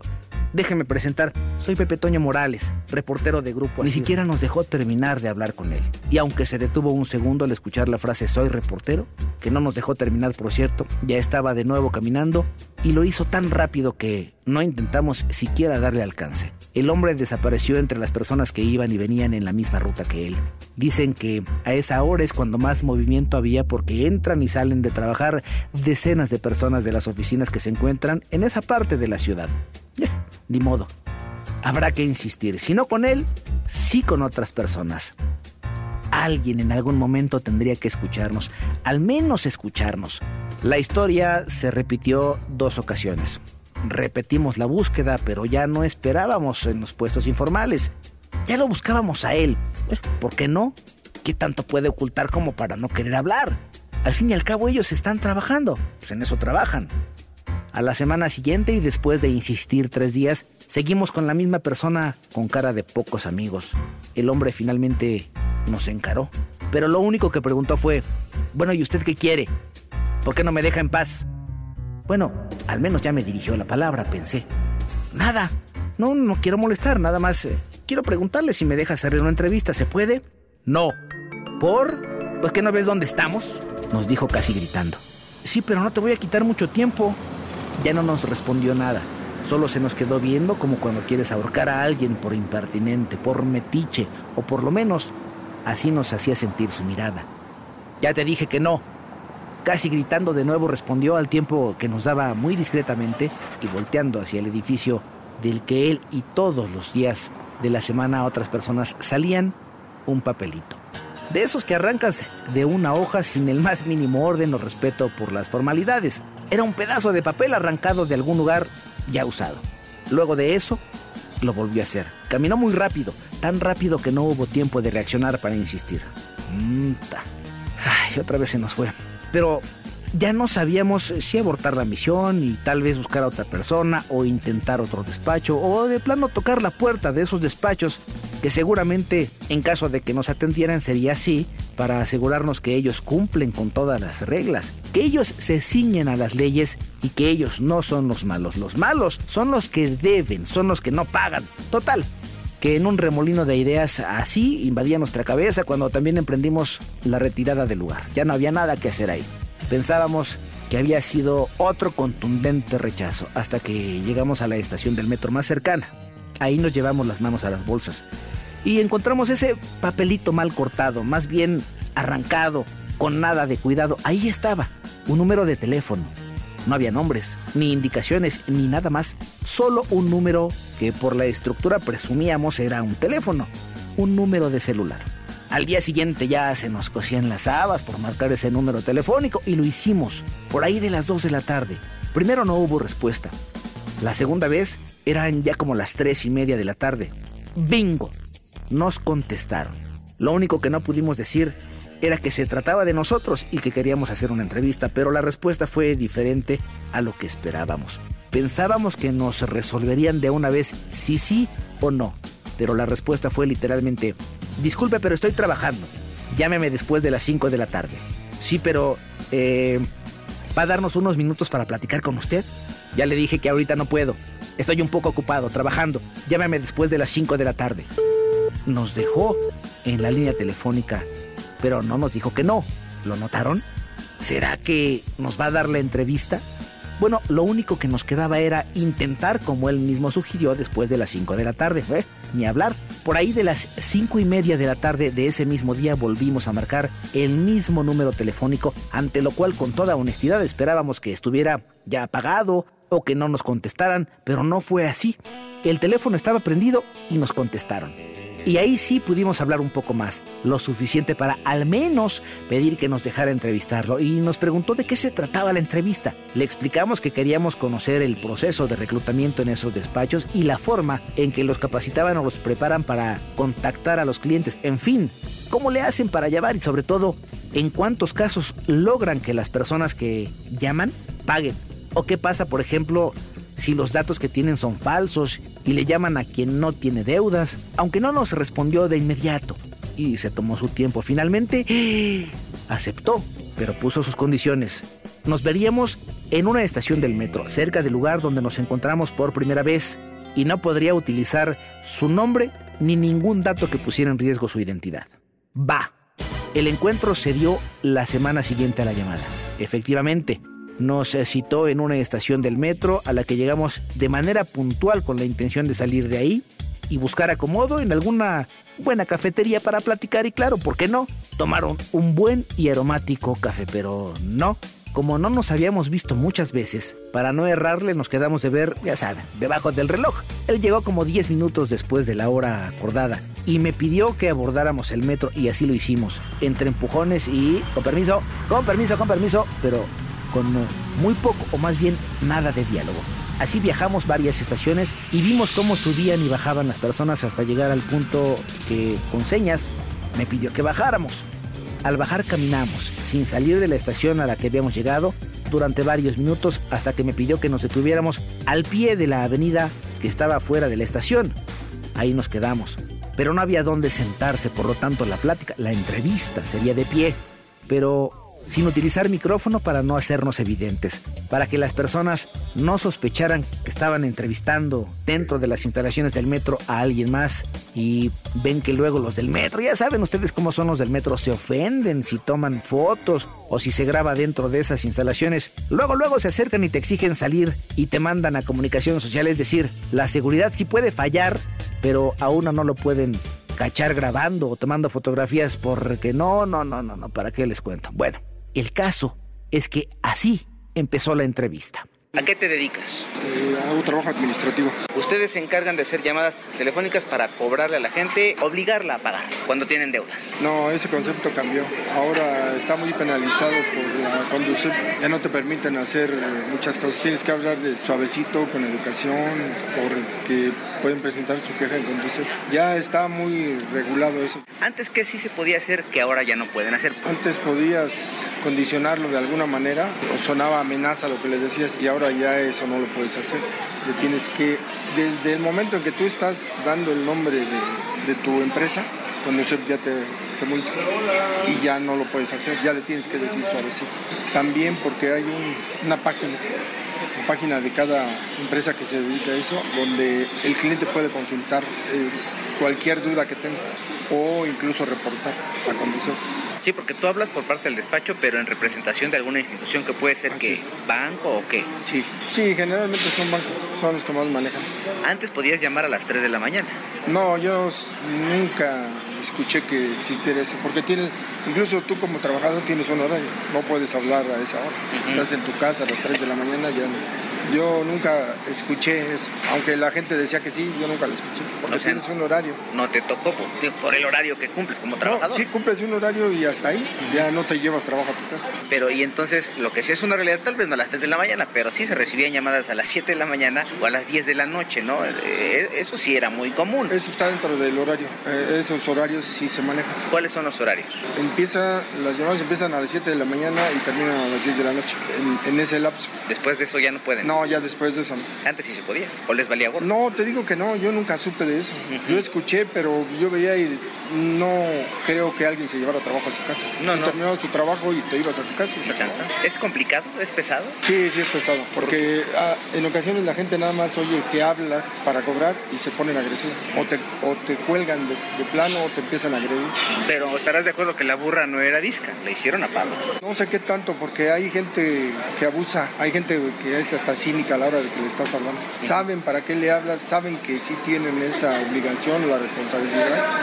déjeme presentar, soy Pepe Toño Morales, reportero de Grupo Ni siquiera nos dejó terminar de hablar con él. Y aunque se detuvo un segundo al escuchar la frase soy reportero, que no nos dejó terminar por cierto, ya estaba de nuevo caminando y lo hizo tan rápido que no intentamos siquiera darle alcance. El hombre desapareció entre las personas que iban y venían en la misma ruta que él. Dicen que a esa hora es cuando más movimiento había porque entran y salen de trabajar decenas de personas de las oficinas que se encuentran en esa parte de la ciudad. Ni modo. Habrá que insistir, si no con él, sí con otras personas. Alguien en algún momento tendría que escucharnos, al menos escucharnos. La historia se repitió dos ocasiones. Repetimos la búsqueda, pero ya no esperábamos en los puestos informales. Ya lo buscábamos a él. Eh, ¿Por qué no? ¿Qué tanto puede ocultar como para no querer hablar? Al fin y al cabo ellos están trabajando, pues en eso trabajan. A la semana siguiente y después de insistir tres días, seguimos con la misma persona con cara de pocos amigos. El hombre finalmente nos encaró, pero lo único que preguntó fue, bueno, ¿y usted qué quiere? ¿Por qué no me deja en paz? Bueno, al menos ya me dirigió la palabra, pensé. Nada, no, no quiero molestar, nada más. eh, quiero preguntarle si me deja hacerle una entrevista, ¿se puede? No. ¿Por? ¿Pues que no ves dónde estamos? Nos dijo casi gritando. Sí, pero no te voy a quitar mucho tiempo. Ya no nos respondió nada. Solo se nos quedó viendo como cuando quieres ahorcar a alguien por impertinente, por metiche, o por lo menos así nos hacía sentir su mirada. Ya te dije que no. Casi gritando de nuevo respondió al tiempo que nos daba muy discretamente y volteando hacia el edificio del que él y todos los días de la semana otras personas salían un papelito. De esos que arrancas de una hoja sin el más mínimo orden o respeto por las formalidades. Era un pedazo de papel arrancado de algún lugar ya usado. Luego de eso, lo volvió a hacer. Caminó muy rápido, tan rápido que no hubo tiempo de reaccionar para insistir. Mm, Ay, otra vez se nos fue. Pero ya no sabíamos si abortar la misión y tal vez buscar a otra persona o intentar otro despacho o de plano tocar la puerta de esos despachos que seguramente en caso de que nos atendieran sería así para asegurarnos que ellos cumplen con todas las reglas, que ellos se ciñen a las leyes y que ellos no son los malos. Los malos son los que deben, son los que no pagan. Total, que en un remolino de ideas así invadía nuestra cabeza cuando también emprendimos la retirada del lugar. Ya no había nada que hacer ahí. Pensábamos que había sido otro contundente rechazo hasta que llegamos a la estación del metro más cercana. Ahí nos llevamos las manos a las bolsas y encontramos ese papelito mal cortado, más bien arrancado, con nada de cuidado. Ahí estaba, un número de teléfono. No había nombres, ni indicaciones, ni nada más. Solo un número que por la estructura presumíamos era un teléfono, un número de celular. Al día siguiente ya se nos cosían las habas por marcar ese número telefónico y lo hicimos, por ahí de las 2 de la tarde. Primero no hubo respuesta. La segunda vez eran ya como las 3 y media de la tarde. ¡Bingo! Nos contestaron. Lo único que no pudimos decir era que se trataba de nosotros y que queríamos hacer una entrevista, pero la respuesta fue diferente a lo que esperábamos. Pensábamos que nos resolverían de una vez si sí o no, pero la respuesta fue literalmente, disculpe, pero estoy trabajando, llámeme después de las 5 de la tarde. Sí, pero... Eh, ¿Va a darnos unos minutos para platicar con usted? Ya le dije que ahorita no puedo. Estoy un poco ocupado, trabajando. Llámeme después de las 5 de la tarde. Nos dejó en la línea telefónica, pero no nos dijo que no. ¿Lo notaron? ¿Será que nos va a dar la entrevista? Bueno, lo único que nos quedaba era intentar, como él mismo sugirió, después de las 5 de la tarde. ¿eh? Ni hablar. Por ahí de las 5 y media de la tarde de ese mismo día volvimos a marcar el mismo número telefónico, ante lo cual con toda honestidad esperábamos que estuviera ya apagado o que no nos contestaran, pero no fue así. El teléfono estaba prendido y nos contestaron. Y ahí sí pudimos hablar un poco más, lo suficiente para al menos pedir que nos dejara entrevistarlo y nos preguntó de qué se trataba la entrevista. Le explicamos que queríamos conocer el proceso de reclutamiento en esos despachos y la forma en que los capacitaban o los preparan para contactar a los clientes. En fin, cómo le hacen para llevar y sobre todo, en cuántos casos logran que las personas que llaman paguen. O qué pasa, por ejemplo, si los datos que tienen son falsos y le llaman a quien no tiene deudas, aunque no nos respondió de inmediato y se tomó su tiempo. Finalmente aceptó, pero puso sus condiciones. Nos veríamos en una estación del metro, cerca del lugar donde nos encontramos por primera vez, y no podría utilizar su nombre ni ningún dato que pusiera en riesgo su identidad. Va. El encuentro se dio la semana siguiente a la llamada. Efectivamente, nos citó en una estación del metro a la que llegamos de manera puntual con la intención de salir de ahí y buscar acomodo en alguna buena cafetería para platicar y claro, ¿por qué no? Tomaron un buen y aromático café, pero no. Como no nos habíamos visto muchas veces, para no errarle nos quedamos de ver, ya saben, debajo del reloj. Él llegó como 10 minutos después de la hora acordada y me pidió que abordáramos el metro y así lo hicimos, entre empujones y con permiso, con permiso, con permiso, pero con muy poco o más bien nada de diálogo. Así viajamos varias estaciones y vimos cómo subían y bajaban las personas hasta llegar al punto que con señas me pidió que bajáramos. Al bajar caminamos, sin salir de la estación a la que habíamos llegado, durante varios minutos hasta que me pidió que nos detuviéramos al pie de la avenida que estaba fuera de la estación. Ahí nos quedamos. Pero no había dónde sentarse, por lo tanto la plática, la entrevista sería de pie. Pero sin utilizar micrófono para no hacernos evidentes, para que las personas no sospecharan que estaban entrevistando dentro de las instalaciones del metro a alguien más y ven que luego los del metro, ya saben ustedes cómo son los del metro, se ofenden si toman fotos o si se graba dentro de esas instalaciones, luego luego se acercan y te exigen salir y te mandan a comunicación social, es decir, la seguridad sí puede fallar, pero a uno no lo pueden cachar grabando o tomando fotografías porque no, no, no, no, no, ¿para qué les cuento? Bueno, el caso es que así empezó la entrevista. ¿A qué te dedicas? Eh, hago trabajo administrativo. Ustedes se encargan de hacer llamadas telefónicas para cobrarle a la gente, obligarla a pagar cuando tienen deudas. No, ese concepto cambió. Ahora está muy penalizado por la conducción. Ya no te permiten hacer muchas cosas. Tienes que hablar de suavecito, con educación, porque pueden presentar su queja en Conducef. Ya está muy regulado eso. Antes que sí se podía hacer que ahora ya no pueden hacer. Antes podías condicionarlo de alguna manera o sonaba amenaza lo que le decías y ahora ya eso no lo puedes hacer. Le tienes que, desde el momento en que tú estás dando el nombre de, de tu empresa, Conducef ya te, te multa y ya no lo puedes hacer, ya le tienes que decir suavecito. También porque hay un- una página página de cada empresa que se dedica a eso, donde el cliente puede consultar eh, cualquier duda que tenga o incluso reportar a conducir. Sí, porque tú hablas por parte del despacho, pero en representación de alguna institución que puede ser Así que es. banco o qué. Sí, sí, generalmente son bancos, son los que más manejan. Antes podías llamar a las 3 de la mañana. No, yo nunca escuché que existiera eso, porque tienes, incluso tú como trabajador tienes un horario, no puedes hablar a esa hora. Estás en tu casa a las 3 de la mañana, ya no. Yo nunca escuché eso, aunque la gente decía que sí, yo nunca lo escuché, porque O sea, tienes un horario. No te tocó por, digo, por el horario que cumples como No, trabajador. sí, cumples un horario y hasta ahí. Ya no te llevas trabajo a tu casa. Pero y entonces lo que sí es una realidad, tal vez no a las 3 de la mañana, pero sí se recibían llamadas a las 7 de la mañana o a las 10 de la noche, ¿no? Eh, eso sí era muy común. Eso está dentro del horario. Eh, esos horarios sí se manejan. ¿Cuáles son los horarios? Empieza, las llamadas empiezan a las 7 de la mañana y terminan a las 10 de la noche, en, en ese lapso. Después de eso ya no pueden. No, ya después de eso. Antes sí se podía. O les valía gorro. No, te digo que no, yo nunca supe de eso. Yo escuché, pero yo veía y no creo que alguien se llevara trabajo a su casa. No, Tú no. terminabas tu trabajo y te ibas a tu casa y se acabó. ¿Es complicado? ¿Es pesado? Sí, sí es pesado, porque ah, en ocasiones la gente nada más oye que hablas para cobrar y se ponen agresivos. O te, o te cuelgan de, de plano o te empiezan a agredir. Pero estarás de acuerdo que la burra no era disca, le hicieron a palo. No sé qué tanto, porque hay gente que abusa, hay gente que es hasta cínica a la hora de que le estás hablando. Saben para qué le hablas, saben que sí tienen esa obligación o la responsabilidad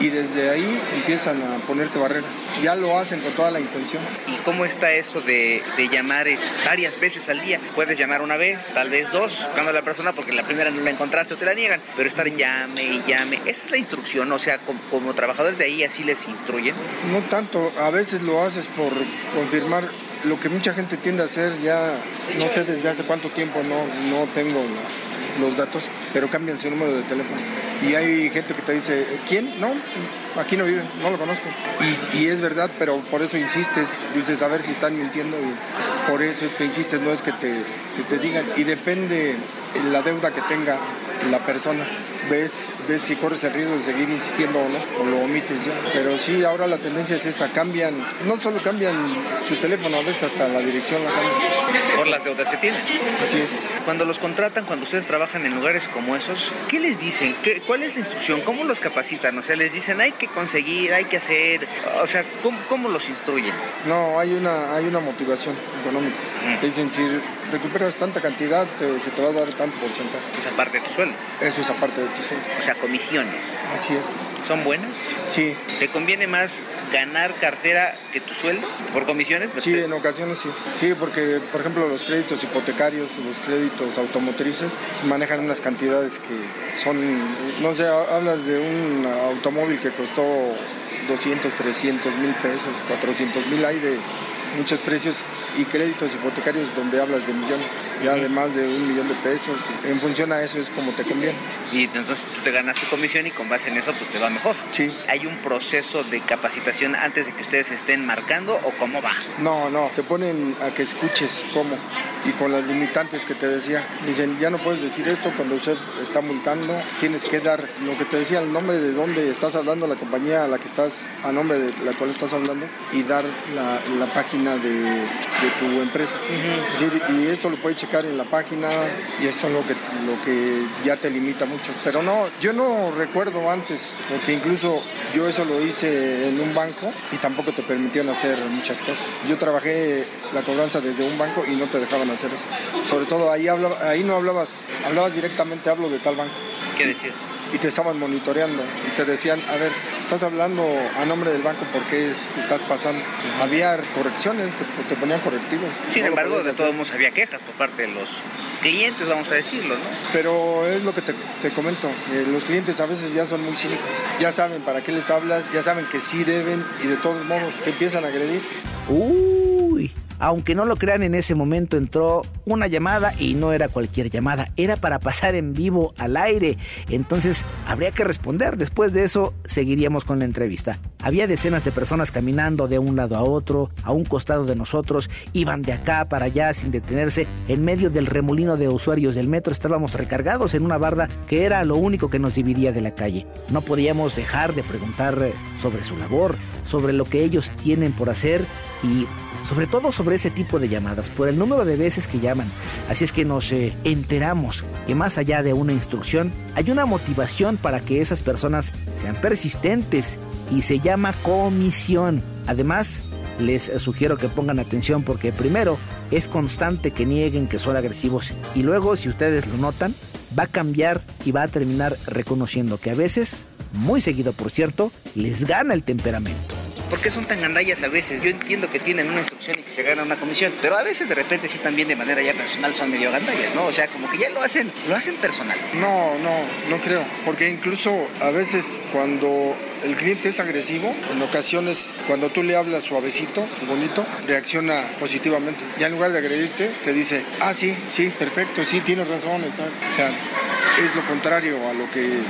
y desde ahí empiezan a ponerte barreras. Ya lo hacen con toda la intención. ¿Y cómo está eso de, de llamar eh, varias veces al día? Puedes llamar una vez, tal vez dos, buscando a la persona porque la primera no la encontraste o te la niegan, pero estar llame y llame, esa es la instrucción, o sea, como, como trabajadores de ahí así les instruyen. No tanto, a veces lo haces por confirmar lo que mucha gente tiende a hacer ya, no sé desde hace cuánto tiempo, no, no tengo los datos, pero cambian su número de teléfono. Y hay gente que te dice, ¿quién? No, aquí no vive, no lo conozco. Y, es verdad, pero por eso insistes, dices, a ver si están mintiendo y por eso es que insistes, no es que te, que te digan. Y depende la deuda que tenga la persona. Ves, ves si corres el riesgo de seguir insistiendo o no, o lo omites ya. Pero sí, ahora la tendencia es esa, cambian, no solo cambian su teléfono, a veces hasta la dirección la cambian. Por las deudas que tienen. Así es. Cuando los contratan, cuando ustedes trabajan en lugares como esos, ¿qué les dicen? ¿Qué, ¿Cuál es la instrucción? ¿Cómo los capacitan? O sea, les dicen, hay que conseguir, hay que hacer. O sea, ¿cómo, cómo los instruyen? No, hay una, hay una motivación económica. Te dicen, si recuperas tanta cantidad, te- se te va a dar tanto porcentaje. Pues aparte de tu sueldo. Eso es aparte de tu sueldo. O sea, comisiones. Así es. ¿Son buenas? Sí, ¿Te conviene más ganar cartera que tu sueldo? ¿Por comisiones? Pues sí, te- en ocasiones sí. Sí, porque, por ejemplo, los créditos hipotecarios, los créditos automotrices, manejan unas cantidades que son, no sé, hablas de un automóvil que costó 200, 300 mil pesos, 400 mil, hay de muchos precios y créditos hipotecarios donde hablas de millones, ya de más de un millón de pesos. En función a eso es como te conviene. Y entonces tú te ganas tu comisión y con base en eso pues te va mejor. Sí. ¿Hay un proceso de capacitación antes de que ustedes estén marcando o cómo va? No, no, te ponen a que escuches cómo y con las limitantes que te decía. Dicen, ya no puedes decir esto cuando usted está multando, tienes que dar lo que te decía, el nombre de dónde estás hablando, la compañía a la que estás, a nombre de la cual estás hablando y dar la, la página de, de tu empresa. Es decir, y esto lo puedes checar en la página y eso es lo que, lo que ya te limita mucho. Pero no, yo no recuerdo antes, porque incluso yo eso lo hice en un banco y tampoco te permitían hacer muchas cosas. Yo trabajé la cobranza desde un banco y no te dejaban hacer eso. Sobre todo ahí, hablaba, ahí no hablabas, hablabas directamente, hablo de tal banco. ¿Qué decías? Y te estaban monitoreando y te decían, a ver, estás hablando a nombre del banco, ¿por qué te estás pasando? Había correcciones, te, te ponían correctivos. Sin No embargo, de todos modos había quejas por parte de los clientes, vamos a decirlo, ¿no? Pero es lo que te, te comento, eh, los clientes a veces ya son muy cínicos, ya saben para qué les hablas, ya saben que sí deben y de todos modos te empiezan a agredir. Uy, Aunque no lo crean, en ese momento entró una llamada y no era cualquier llamada, era para pasar en vivo al aire. Entonces habría que responder. Después de eso seguiríamos con la entrevista. Había decenas de personas caminando de un lado a otro, a un costado de nosotros, iban de acá para allá sin detenerse. En medio del remolino de usuarios del metro estábamos recargados en una barda que era lo único que nos dividía de la calle. No podíamos dejar de preguntar sobre su labor, sobre lo que ellos tienen por hacer y sobre todo sobre ese tipo de llamadas, por el número de veces que llaman. Así es que nos eh, enteramos que más allá de una instrucción, hay una motivación para que esas personas sean persistentes y se llama comisión. Además, les sugiero que pongan atención porque primero es constante que nieguen que son agresivos y luego si ustedes lo notan va a cambiar y va a terminar reconociendo que a veces, muy seguido por cierto, les gana el temperamento. ¿Por qué son tan gandallas a veces? Yo entiendo que tienen una instrucción y que se gana una comisión, pero a veces de repente sí también de manera ya personal son medio gandallas, ¿no? O sea, como que ya lo hacen, lo hacen personal. No, no, no creo, porque incluso a veces cuando el cliente es agresivo, en ocasiones cuando tú le hablas suavecito, bonito, reacciona positivamente. Ya en lugar de agredirte, te dice, ah, sí, sí, perfecto, sí, tienes razón. Está. O sea, es lo contrario a lo que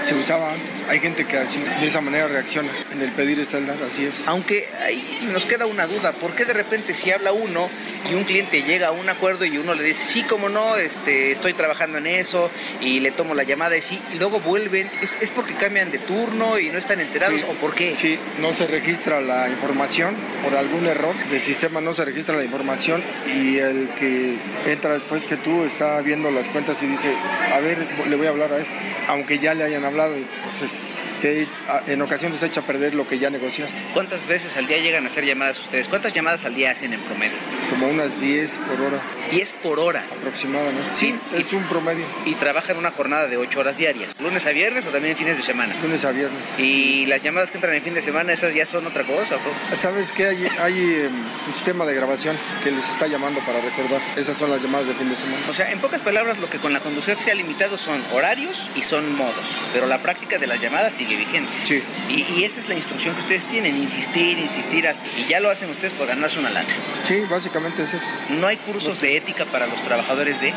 se usaba antes. Hay gente que así, de esa manera reacciona. En el pedir está el dar, así es. Aunque ahí nos queda una duda, ¿por qué de repente si habla uno y un cliente llega a un acuerdo y uno le dice, sí, como no, este, estoy trabajando en eso y le tomo la llamada y sí, y luego vuelven, ¿es, es porque cambian de turno y no están enterados o por qué? Sí, no se registra la información por algún error del sistema, no se registra la información y el que entra después que tú está viendo las cuentas y dice, a ver, le voy a hablar a este, aunque ya le hayan hablado, entonces te, en ocasiones te echa a perder lo que ya negociaste. ¿Cuántas veces al día llegan a hacer llamadas ustedes? ¿Cuántas llamadas al día hacen en promedio? Como unas 10 por hora. 10 por hora. Aproximadamente. Sí, es un promedio. Y trabajan una jornada de 8 horas diarias, lunes a viernes o también fines de semana. Lunes a viernes. ¿Y las llamadas que entran en fin de semana, esas ya son otra cosa? ¿o cómo? ¿Sabes que hay, hay um, un sistema de grabación que les está llamando para recordar? Esas son las llamadas de fin de semana. O sea, en pocas palabras, lo que con la Conducef se ha limitado son horarios y son modos, pero la práctica de las llamadas sigue vigente. Sí. Y, y esa es la instrucción que ustedes tienen, insistir, insistir, hasta- y ya lo hacen ustedes por ganarse una lana. Sí, básicamente es eso. ¿No hay cursos de ética para los trabajadores de,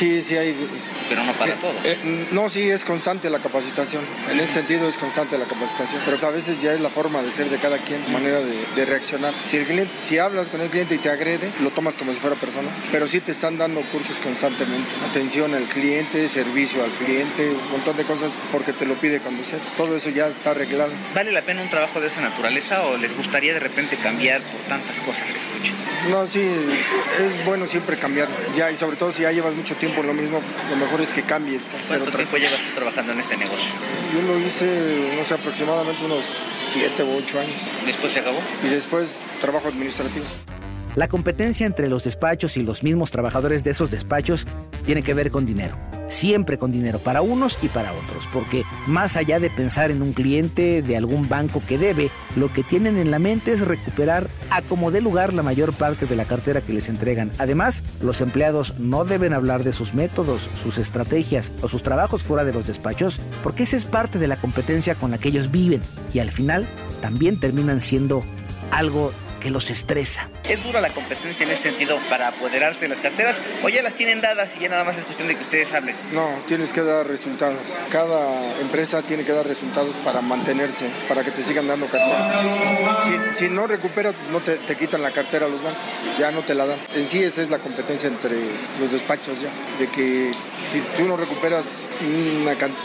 Sí, sí hay. pero no para Eh, todos? eh, no, sí, es constante la capacitación. En ese sentido es constante la capacitación. Pero a veces ya es la forma de ser de cada quien, manera de, de reaccionar. Si, el cliente, si hablas con el cliente y te agrede, lo tomas como si fuera persona. Pero sí te están dando cursos constantemente. Atención al cliente, servicio al cliente, un montón de cosas porque te lo pide conducir. Todo eso ya está arreglado. ¿Vale la pena un trabajo de esa naturaleza o les gustaría de repente cambiar por tantas cosas que escuchan? No, sí, es bueno siempre cambiar. Ya, y sobre todo si ya llevas mucho tiempo en lo mismo, lo mejor es que cambies. a ¿Cuánto otra tiempo llevas trabajando en este negocio? Yo lo hice, no sé, aproximadamente unos 7 u 8 años. ¿Después se acabó? Y después trabajo administrativo. La competencia entre los despachos y los mismos trabajadores de esos despachos tiene que ver con dinero. Siempre con dinero, para unos y para otros, porque más allá de pensar en un cliente de algún banco que debe, lo que tienen en la mente es recuperar a como dé lugar la mayor parte de la cartera que les entregan. Además, los empleados no deben hablar de sus métodos, sus estrategias o sus trabajos fuera de los despachos, porque esa es parte de la competencia con la que ellos viven y al final también terminan siendo algo que los estresa. ¿Es dura la competencia en ese sentido para apoderarse de las carteras o ya las tienen dadas y ya nada más es cuestión de que ustedes hablen? No, tienes que dar resultados. Cada empresa tiene que dar resultados para mantenerse, para que te sigan dando cartera. Si, si no recuperas, no te, te quitan la cartera a los bancos, ya no te la dan. En sí esa es la competencia entre los despachos ya, de que si tú no recuperas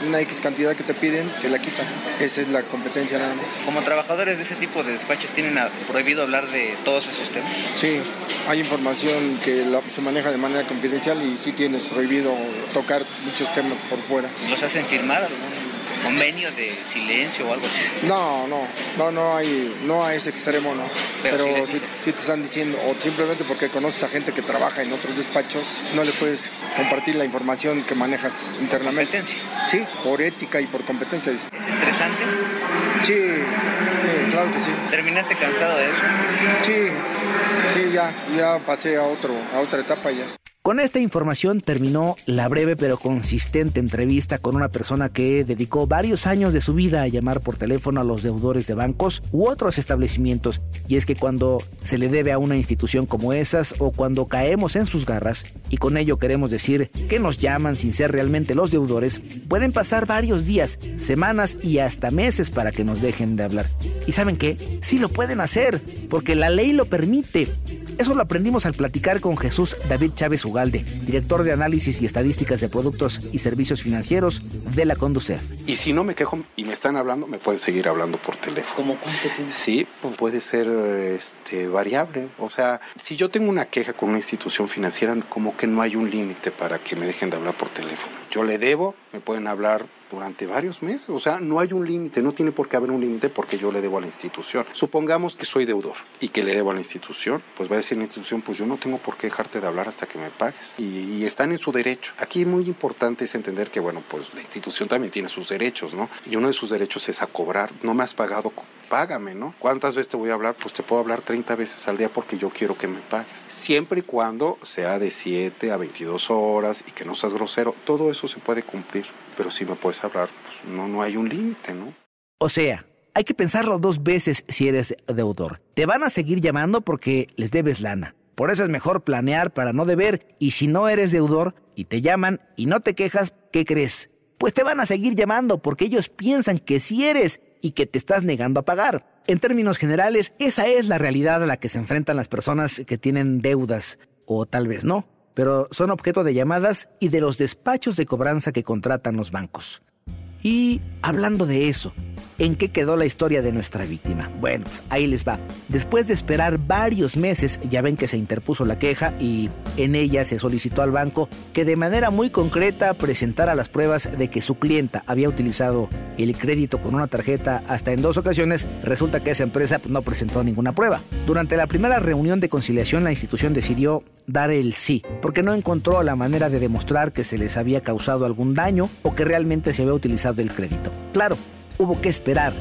una, X cantidad que te piden, que la quitan. Esa es la competencia nada más. Como trabajadores de ese tipo de despachos tienen prohibido hablar de todos esos temas. Sí, hay información que la- se maneja de manera confidencial y sí tienes prohibido tocar muchos temas por fuera. ¿Los hacen firmar algún convenio de silencio o algo así? No, no, no, no hay, no a ese extremo, no. Pero Pero, sí sí te están diciendo, o simplemente porque conoces a gente que trabaja en otros despachos, no le puedes compartir la información que manejas internamente. Competencia. Sí, por ética y por competencia. ¿Es estresante? Sí, sí, claro que sí. ¿Terminaste cansado de eso? Sí, sí, ya, ya pasé a otro, a otra etapa ya. Con esta información terminó la breve pero consistente entrevista con una persona que dedicó varios años de su vida a llamar por teléfono a los deudores de bancos u otros establecimientos. Y es que cuando se le debe a una institución como esas o cuando caemos en sus garras, y con ello queremos decir que nos llaman sin ser realmente los deudores, pueden pasar varios días, semanas y hasta meses para que nos dejen de hablar. ¿Y saben qué? Sí lo pueden hacer, porque la ley lo permite. Eso lo aprendimos al platicar con Jesús David Chávez Ugalde, director de análisis y estadísticas de productos y servicios financieros de la Conducef. Y si no me quejo y me están hablando, me pueden seguir hablando por teléfono. ¿Cómo cuánto tiempo? Sí, pues puede ser este, variable. O sea, si yo tengo una queja con una institución financiera, como que no hay un límite para que me dejen de hablar por teléfono. Yo le debo, me pueden hablar durante varios meses. O sea, no hay un límite, no tiene por qué haber un límite porque yo le debo a la institución. Supongamos que soy deudor y que le debo a la institución, pues va a decir la institución, pues yo no tengo por qué dejarte de hablar hasta que me pagues. Y, y están en su derecho. Aquí muy importante es entender que, bueno, pues la institución también tiene sus derechos, ¿no? Y uno de sus derechos es a cobrar. No me has pagado, págame, ¿no? ¿Cuántas veces te voy a hablar? Pues te puedo hablar 30 veces al día porque yo quiero que me pagues. Siempre y cuando sea de 7 a 22 horas y que no seas grosero, todo eso se puede cumplir. Pero si me puedes hablar, pues no, no hay un límite, ¿no? O sea, hay que pensarlo dos veces si eres deudor. Te van a seguir llamando porque les debes lana. Por eso es mejor planear para no deber y si no eres deudor y te llaman y no te quejas, ¿qué crees? Pues te van a seguir llamando porque ellos piensan que sí eres y que te estás negando a pagar. En términos generales, esa es la realidad a la que se enfrentan las personas que tienen deudas, o tal vez no, pero son objeto de llamadas y de los despachos de cobranza que contratan los bancos. Y hablando de eso, ¿En qué quedó la historia de nuestra víctima? Bueno, pues ahí les va. Después de esperar varios meses, ya ven que se interpuso la queja y en ella se solicitó al banco que de manera muy concreta presentara las pruebas de que su clienta había utilizado el crédito con una tarjeta hasta en dos ocasiones. Resulta que esa empresa no presentó ninguna prueba. Durante la primera reunión de conciliación, la institución decidió dar el sí, porque no encontró la manera de demostrar que se les había causado algún daño o que realmente se había utilizado el crédito. Claro, hubo que esperar,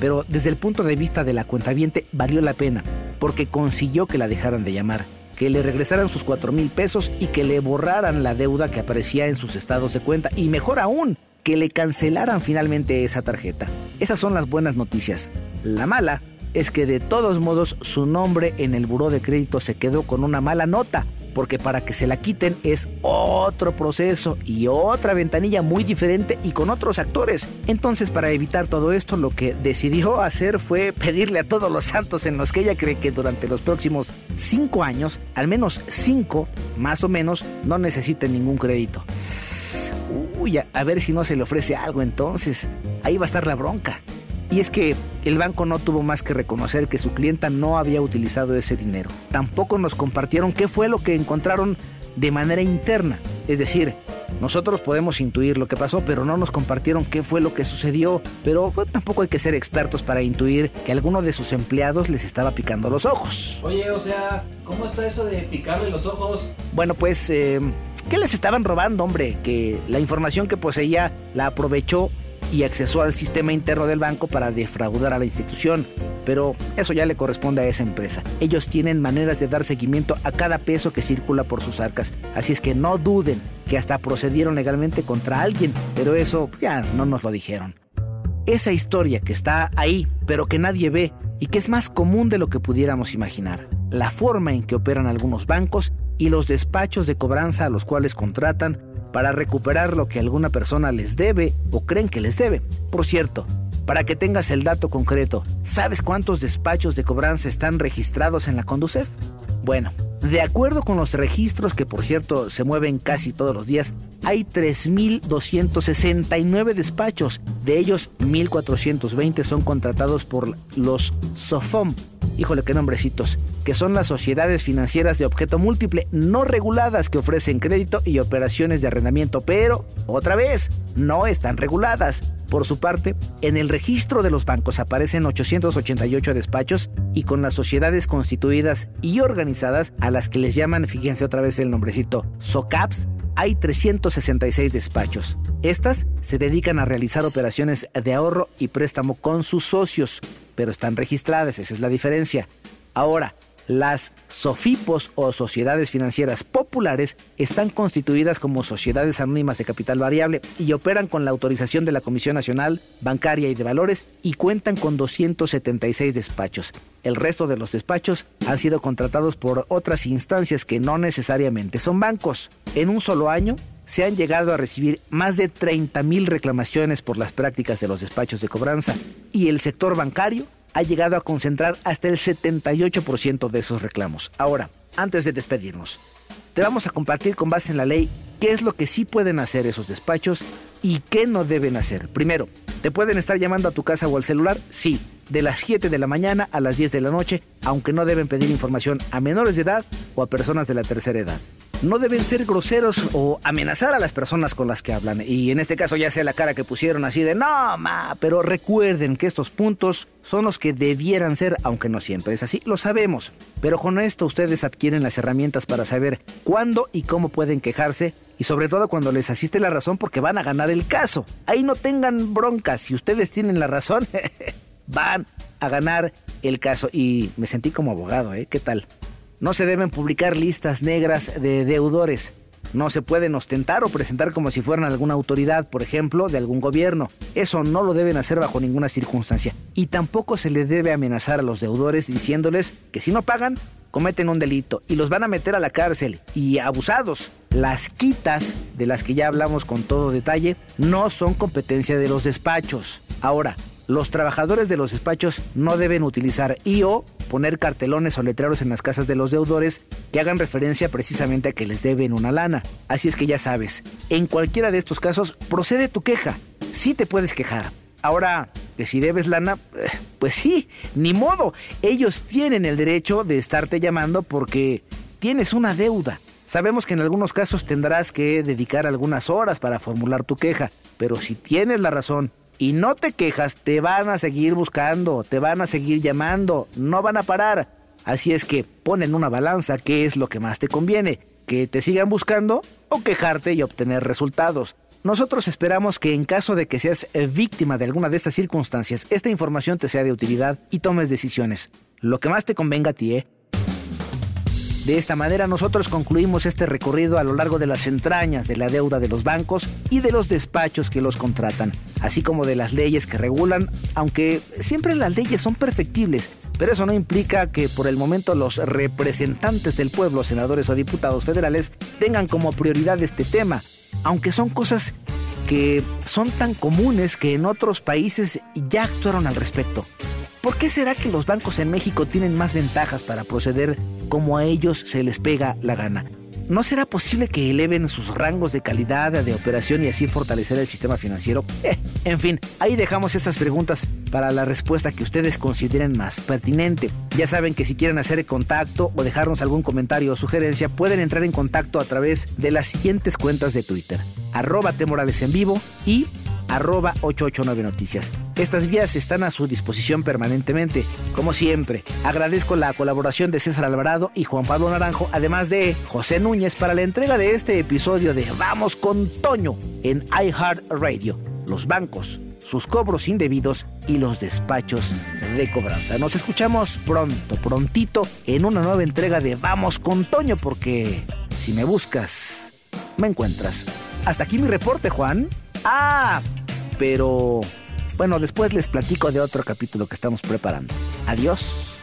pero desde el punto de vista de la cuentaviente valió la pena, porque consiguió que la dejaran de llamar, que le regresaran sus cuatro mil pesos y que le borraran la deuda que aparecía en sus estados de cuenta, y mejor aún, que le cancelaran finalmente esa tarjeta. Esas son las buenas noticias. La mala es que de todos modos su nombre en el buró de crédito se quedó con una mala nota, porque para que se la quiten es otro proceso y otra ventanilla muy diferente y con otros actores. Entonces, para evitar todo esto, lo que decidió hacer fue pedirle a todos los santos en los que ella cree que durante los próximos cinco años, al menos cinco, más o menos, no necesiten ningún crédito. Uy, a ver si no se le ofrece algo entonces. Ahí va a estar la bronca. Y es que el banco no tuvo más que reconocer que su clienta no había utilizado ese dinero. Tampoco nos compartieron qué fue lo que encontraron de manera interna. Es decir, nosotros podemos intuir lo que pasó, pero no nos compartieron qué fue lo que sucedió. Pero pues, tampoco hay que ser expertos para intuir que alguno de sus empleados les estaba picando los ojos. Oye, o sea, ¿cómo está eso de picarle los ojos? Bueno, pues, eh, ¿qué les estaban robando, hombre? Que la información que poseía la aprovechó y accesó al sistema interno del banco para defraudar a la institución. Pero eso ya le corresponde a esa empresa. Ellos tienen maneras de dar seguimiento a cada peso que circula por sus arcas. Así es que no duden que hasta procedieron legalmente contra alguien, pero eso ya no nos lo dijeron. Esa historia que está ahí, pero que nadie ve y que es más común de lo que pudiéramos imaginar. La forma en que operan algunos bancos y los despachos de cobranza a los cuales contratan para recuperar lo que alguna persona les debe o creen que les debe. Por cierto, para que tengas el dato concreto, ¿sabes cuántos despachos de cobranza están registrados en la Conducef? Bueno, de acuerdo con los registros que por cierto se mueven casi todos los días, hay 3.269 despachos. De ellos, 1.420 son contratados por los SOFOM. Híjole, qué nombrecitos. Que son las sociedades financieras de objeto múltiple no reguladas que ofrecen crédito y operaciones de arrendamiento, pero, otra vez, no están reguladas. Por su parte, en el registro de los bancos aparecen 888 despachos y con las sociedades constituidas y organizadas a las que les llaman, fíjense otra vez el nombrecito, SOCAPS, hay 366 despachos. Estas se dedican a realizar operaciones de ahorro y préstamo con sus socios, pero están registradas, esa es la diferencia. Ahora, Las SOFIPOS o sociedades financieras populares están constituidas como sociedades anónimas de capital variable y operan con la autorización de la Comisión Nacional Bancaria y de Valores y cuentan con 276 despachos. El resto de los despachos han sido contratados por otras instancias que no necesariamente son bancos. En un solo año, se han llegado a recibir más de 30.000 reclamaciones por las prácticas de los despachos de cobranza y el sector bancario ha llegado a concentrar hasta el 78% de esos reclamos. Ahora, antes de despedirnos, te vamos a compartir con base en la ley qué es lo que sí pueden hacer esos despachos y qué no deben hacer. Primero, ¿te pueden estar llamando a tu casa o al celular? Sí, de las 7 de la mañana a las 10 de la noche, aunque no deben pedir información a menores de edad o a personas de la tercera edad no deben ser groseros o amenazar a las personas con las que hablan. Y en este caso ya sea la cara que pusieron así de no, ma, pero recuerden que estos puntos son los que debieran ser, aunque no siempre es así, lo sabemos. Pero con esto ustedes adquieren las herramientas para saber cuándo y cómo pueden quejarse y sobre todo cuando les asiste la razón porque van a ganar el caso. Ahí no tengan broncas, si ustedes tienen la razón, van a ganar el caso. Y me sentí como abogado, ¿eh? ¿Qué tal? No se deben publicar listas negras de deudores. No se pueden ostentar o presentar como si fueran alguna autoridad, por ejemplo, de algún gobierno. Eso no lo deben hacer bajo ninguna circunstancia. Y tampoco se les debe amenazar a los deudores diciéndoles que si no pagan, cometen un delito y los van a meter a la cárcel. Y abusados. Las quitas, de las que ya hablamos con todo detalle, no son competencia de los despachos. Ahora, los trabajadores de los despachos no deben utilizar y o poner cartelones o letreros en las casas de los deudores que hagan referencia precisamente a que les deben una lana. Así es que ya sabes, en cualquiera de estos casos procede tu queja. Sí te puedes quejar. Ahora, que si debes lana, eh, pues sí, ni modo. Ellos tienen el derecho de estarte llamando porque tienes una deuda. Sabemos que en algunos casos tendrás que dedicar algunas horas para formular tu queja, pero si tienes la razón y no te quejas, te van a seguir buscando, te van a seguir llamando, no van a parar. Así es que pon en una balanza qué es lo que más te conviene, que te sigan buscando o quejarte y obtener resultados. Nosotros esperamos que en caso de que seas víctima de alguna de estas circunstancias, esta información te sea de utilidad y tomes decisiones. Lo que más te convenga a ti, ¿eh? De esta manera nosotros concluimos este recorrido a lo largo de las entrañas de la deuda de los bancos y de los despachos que los contratan, así como de las leyes que regulan, aunque siempre las leyes son perfectibles, pero eso no implica que por el momento los representantes del pueblo, senadores o diputados federales, tengan como prioridad este tema, aunque son cosas que son tan comunes que en otros países ya actuaron al respecto. ¿Por qué será que los bancos en México tienen más ventajas para proceder como a ellos se les pega la gana? ¿No será posible que eleven sus rangos de calidad de operación y así fortalecer el sistema financiero? Eh, en fin, ahí dejamos estas preguntas para la respuesta que ustedes consideren más pertinente. Ya saben que si quieren hacer contacto o dejarnos algún comentario o sugerencia, pueden entrar en contacto a través de las siguientes cuentas de Twitter. Arroba en vivo y arroba 889 Noticias. Estas vías están a su disposición permanentemente. Como siempre, agradezco la colaboración de César Alvarado y Juan Pablo Naranjo, además de José Núñez para la entrega de este episodio de Vamos con Toño en iHeartRadio. Los bancos, sus cobros indebidos y los despachos de cobranza. Nos escuchamos pronto, prontito, en una nueva entrega de Vamos con Toño, porque si me buscas, me encuentras. Hasta aquí mi reporte, Juan. Ah, pero bueno, después les platico de otro capítulo que estamos preparando. Adiós.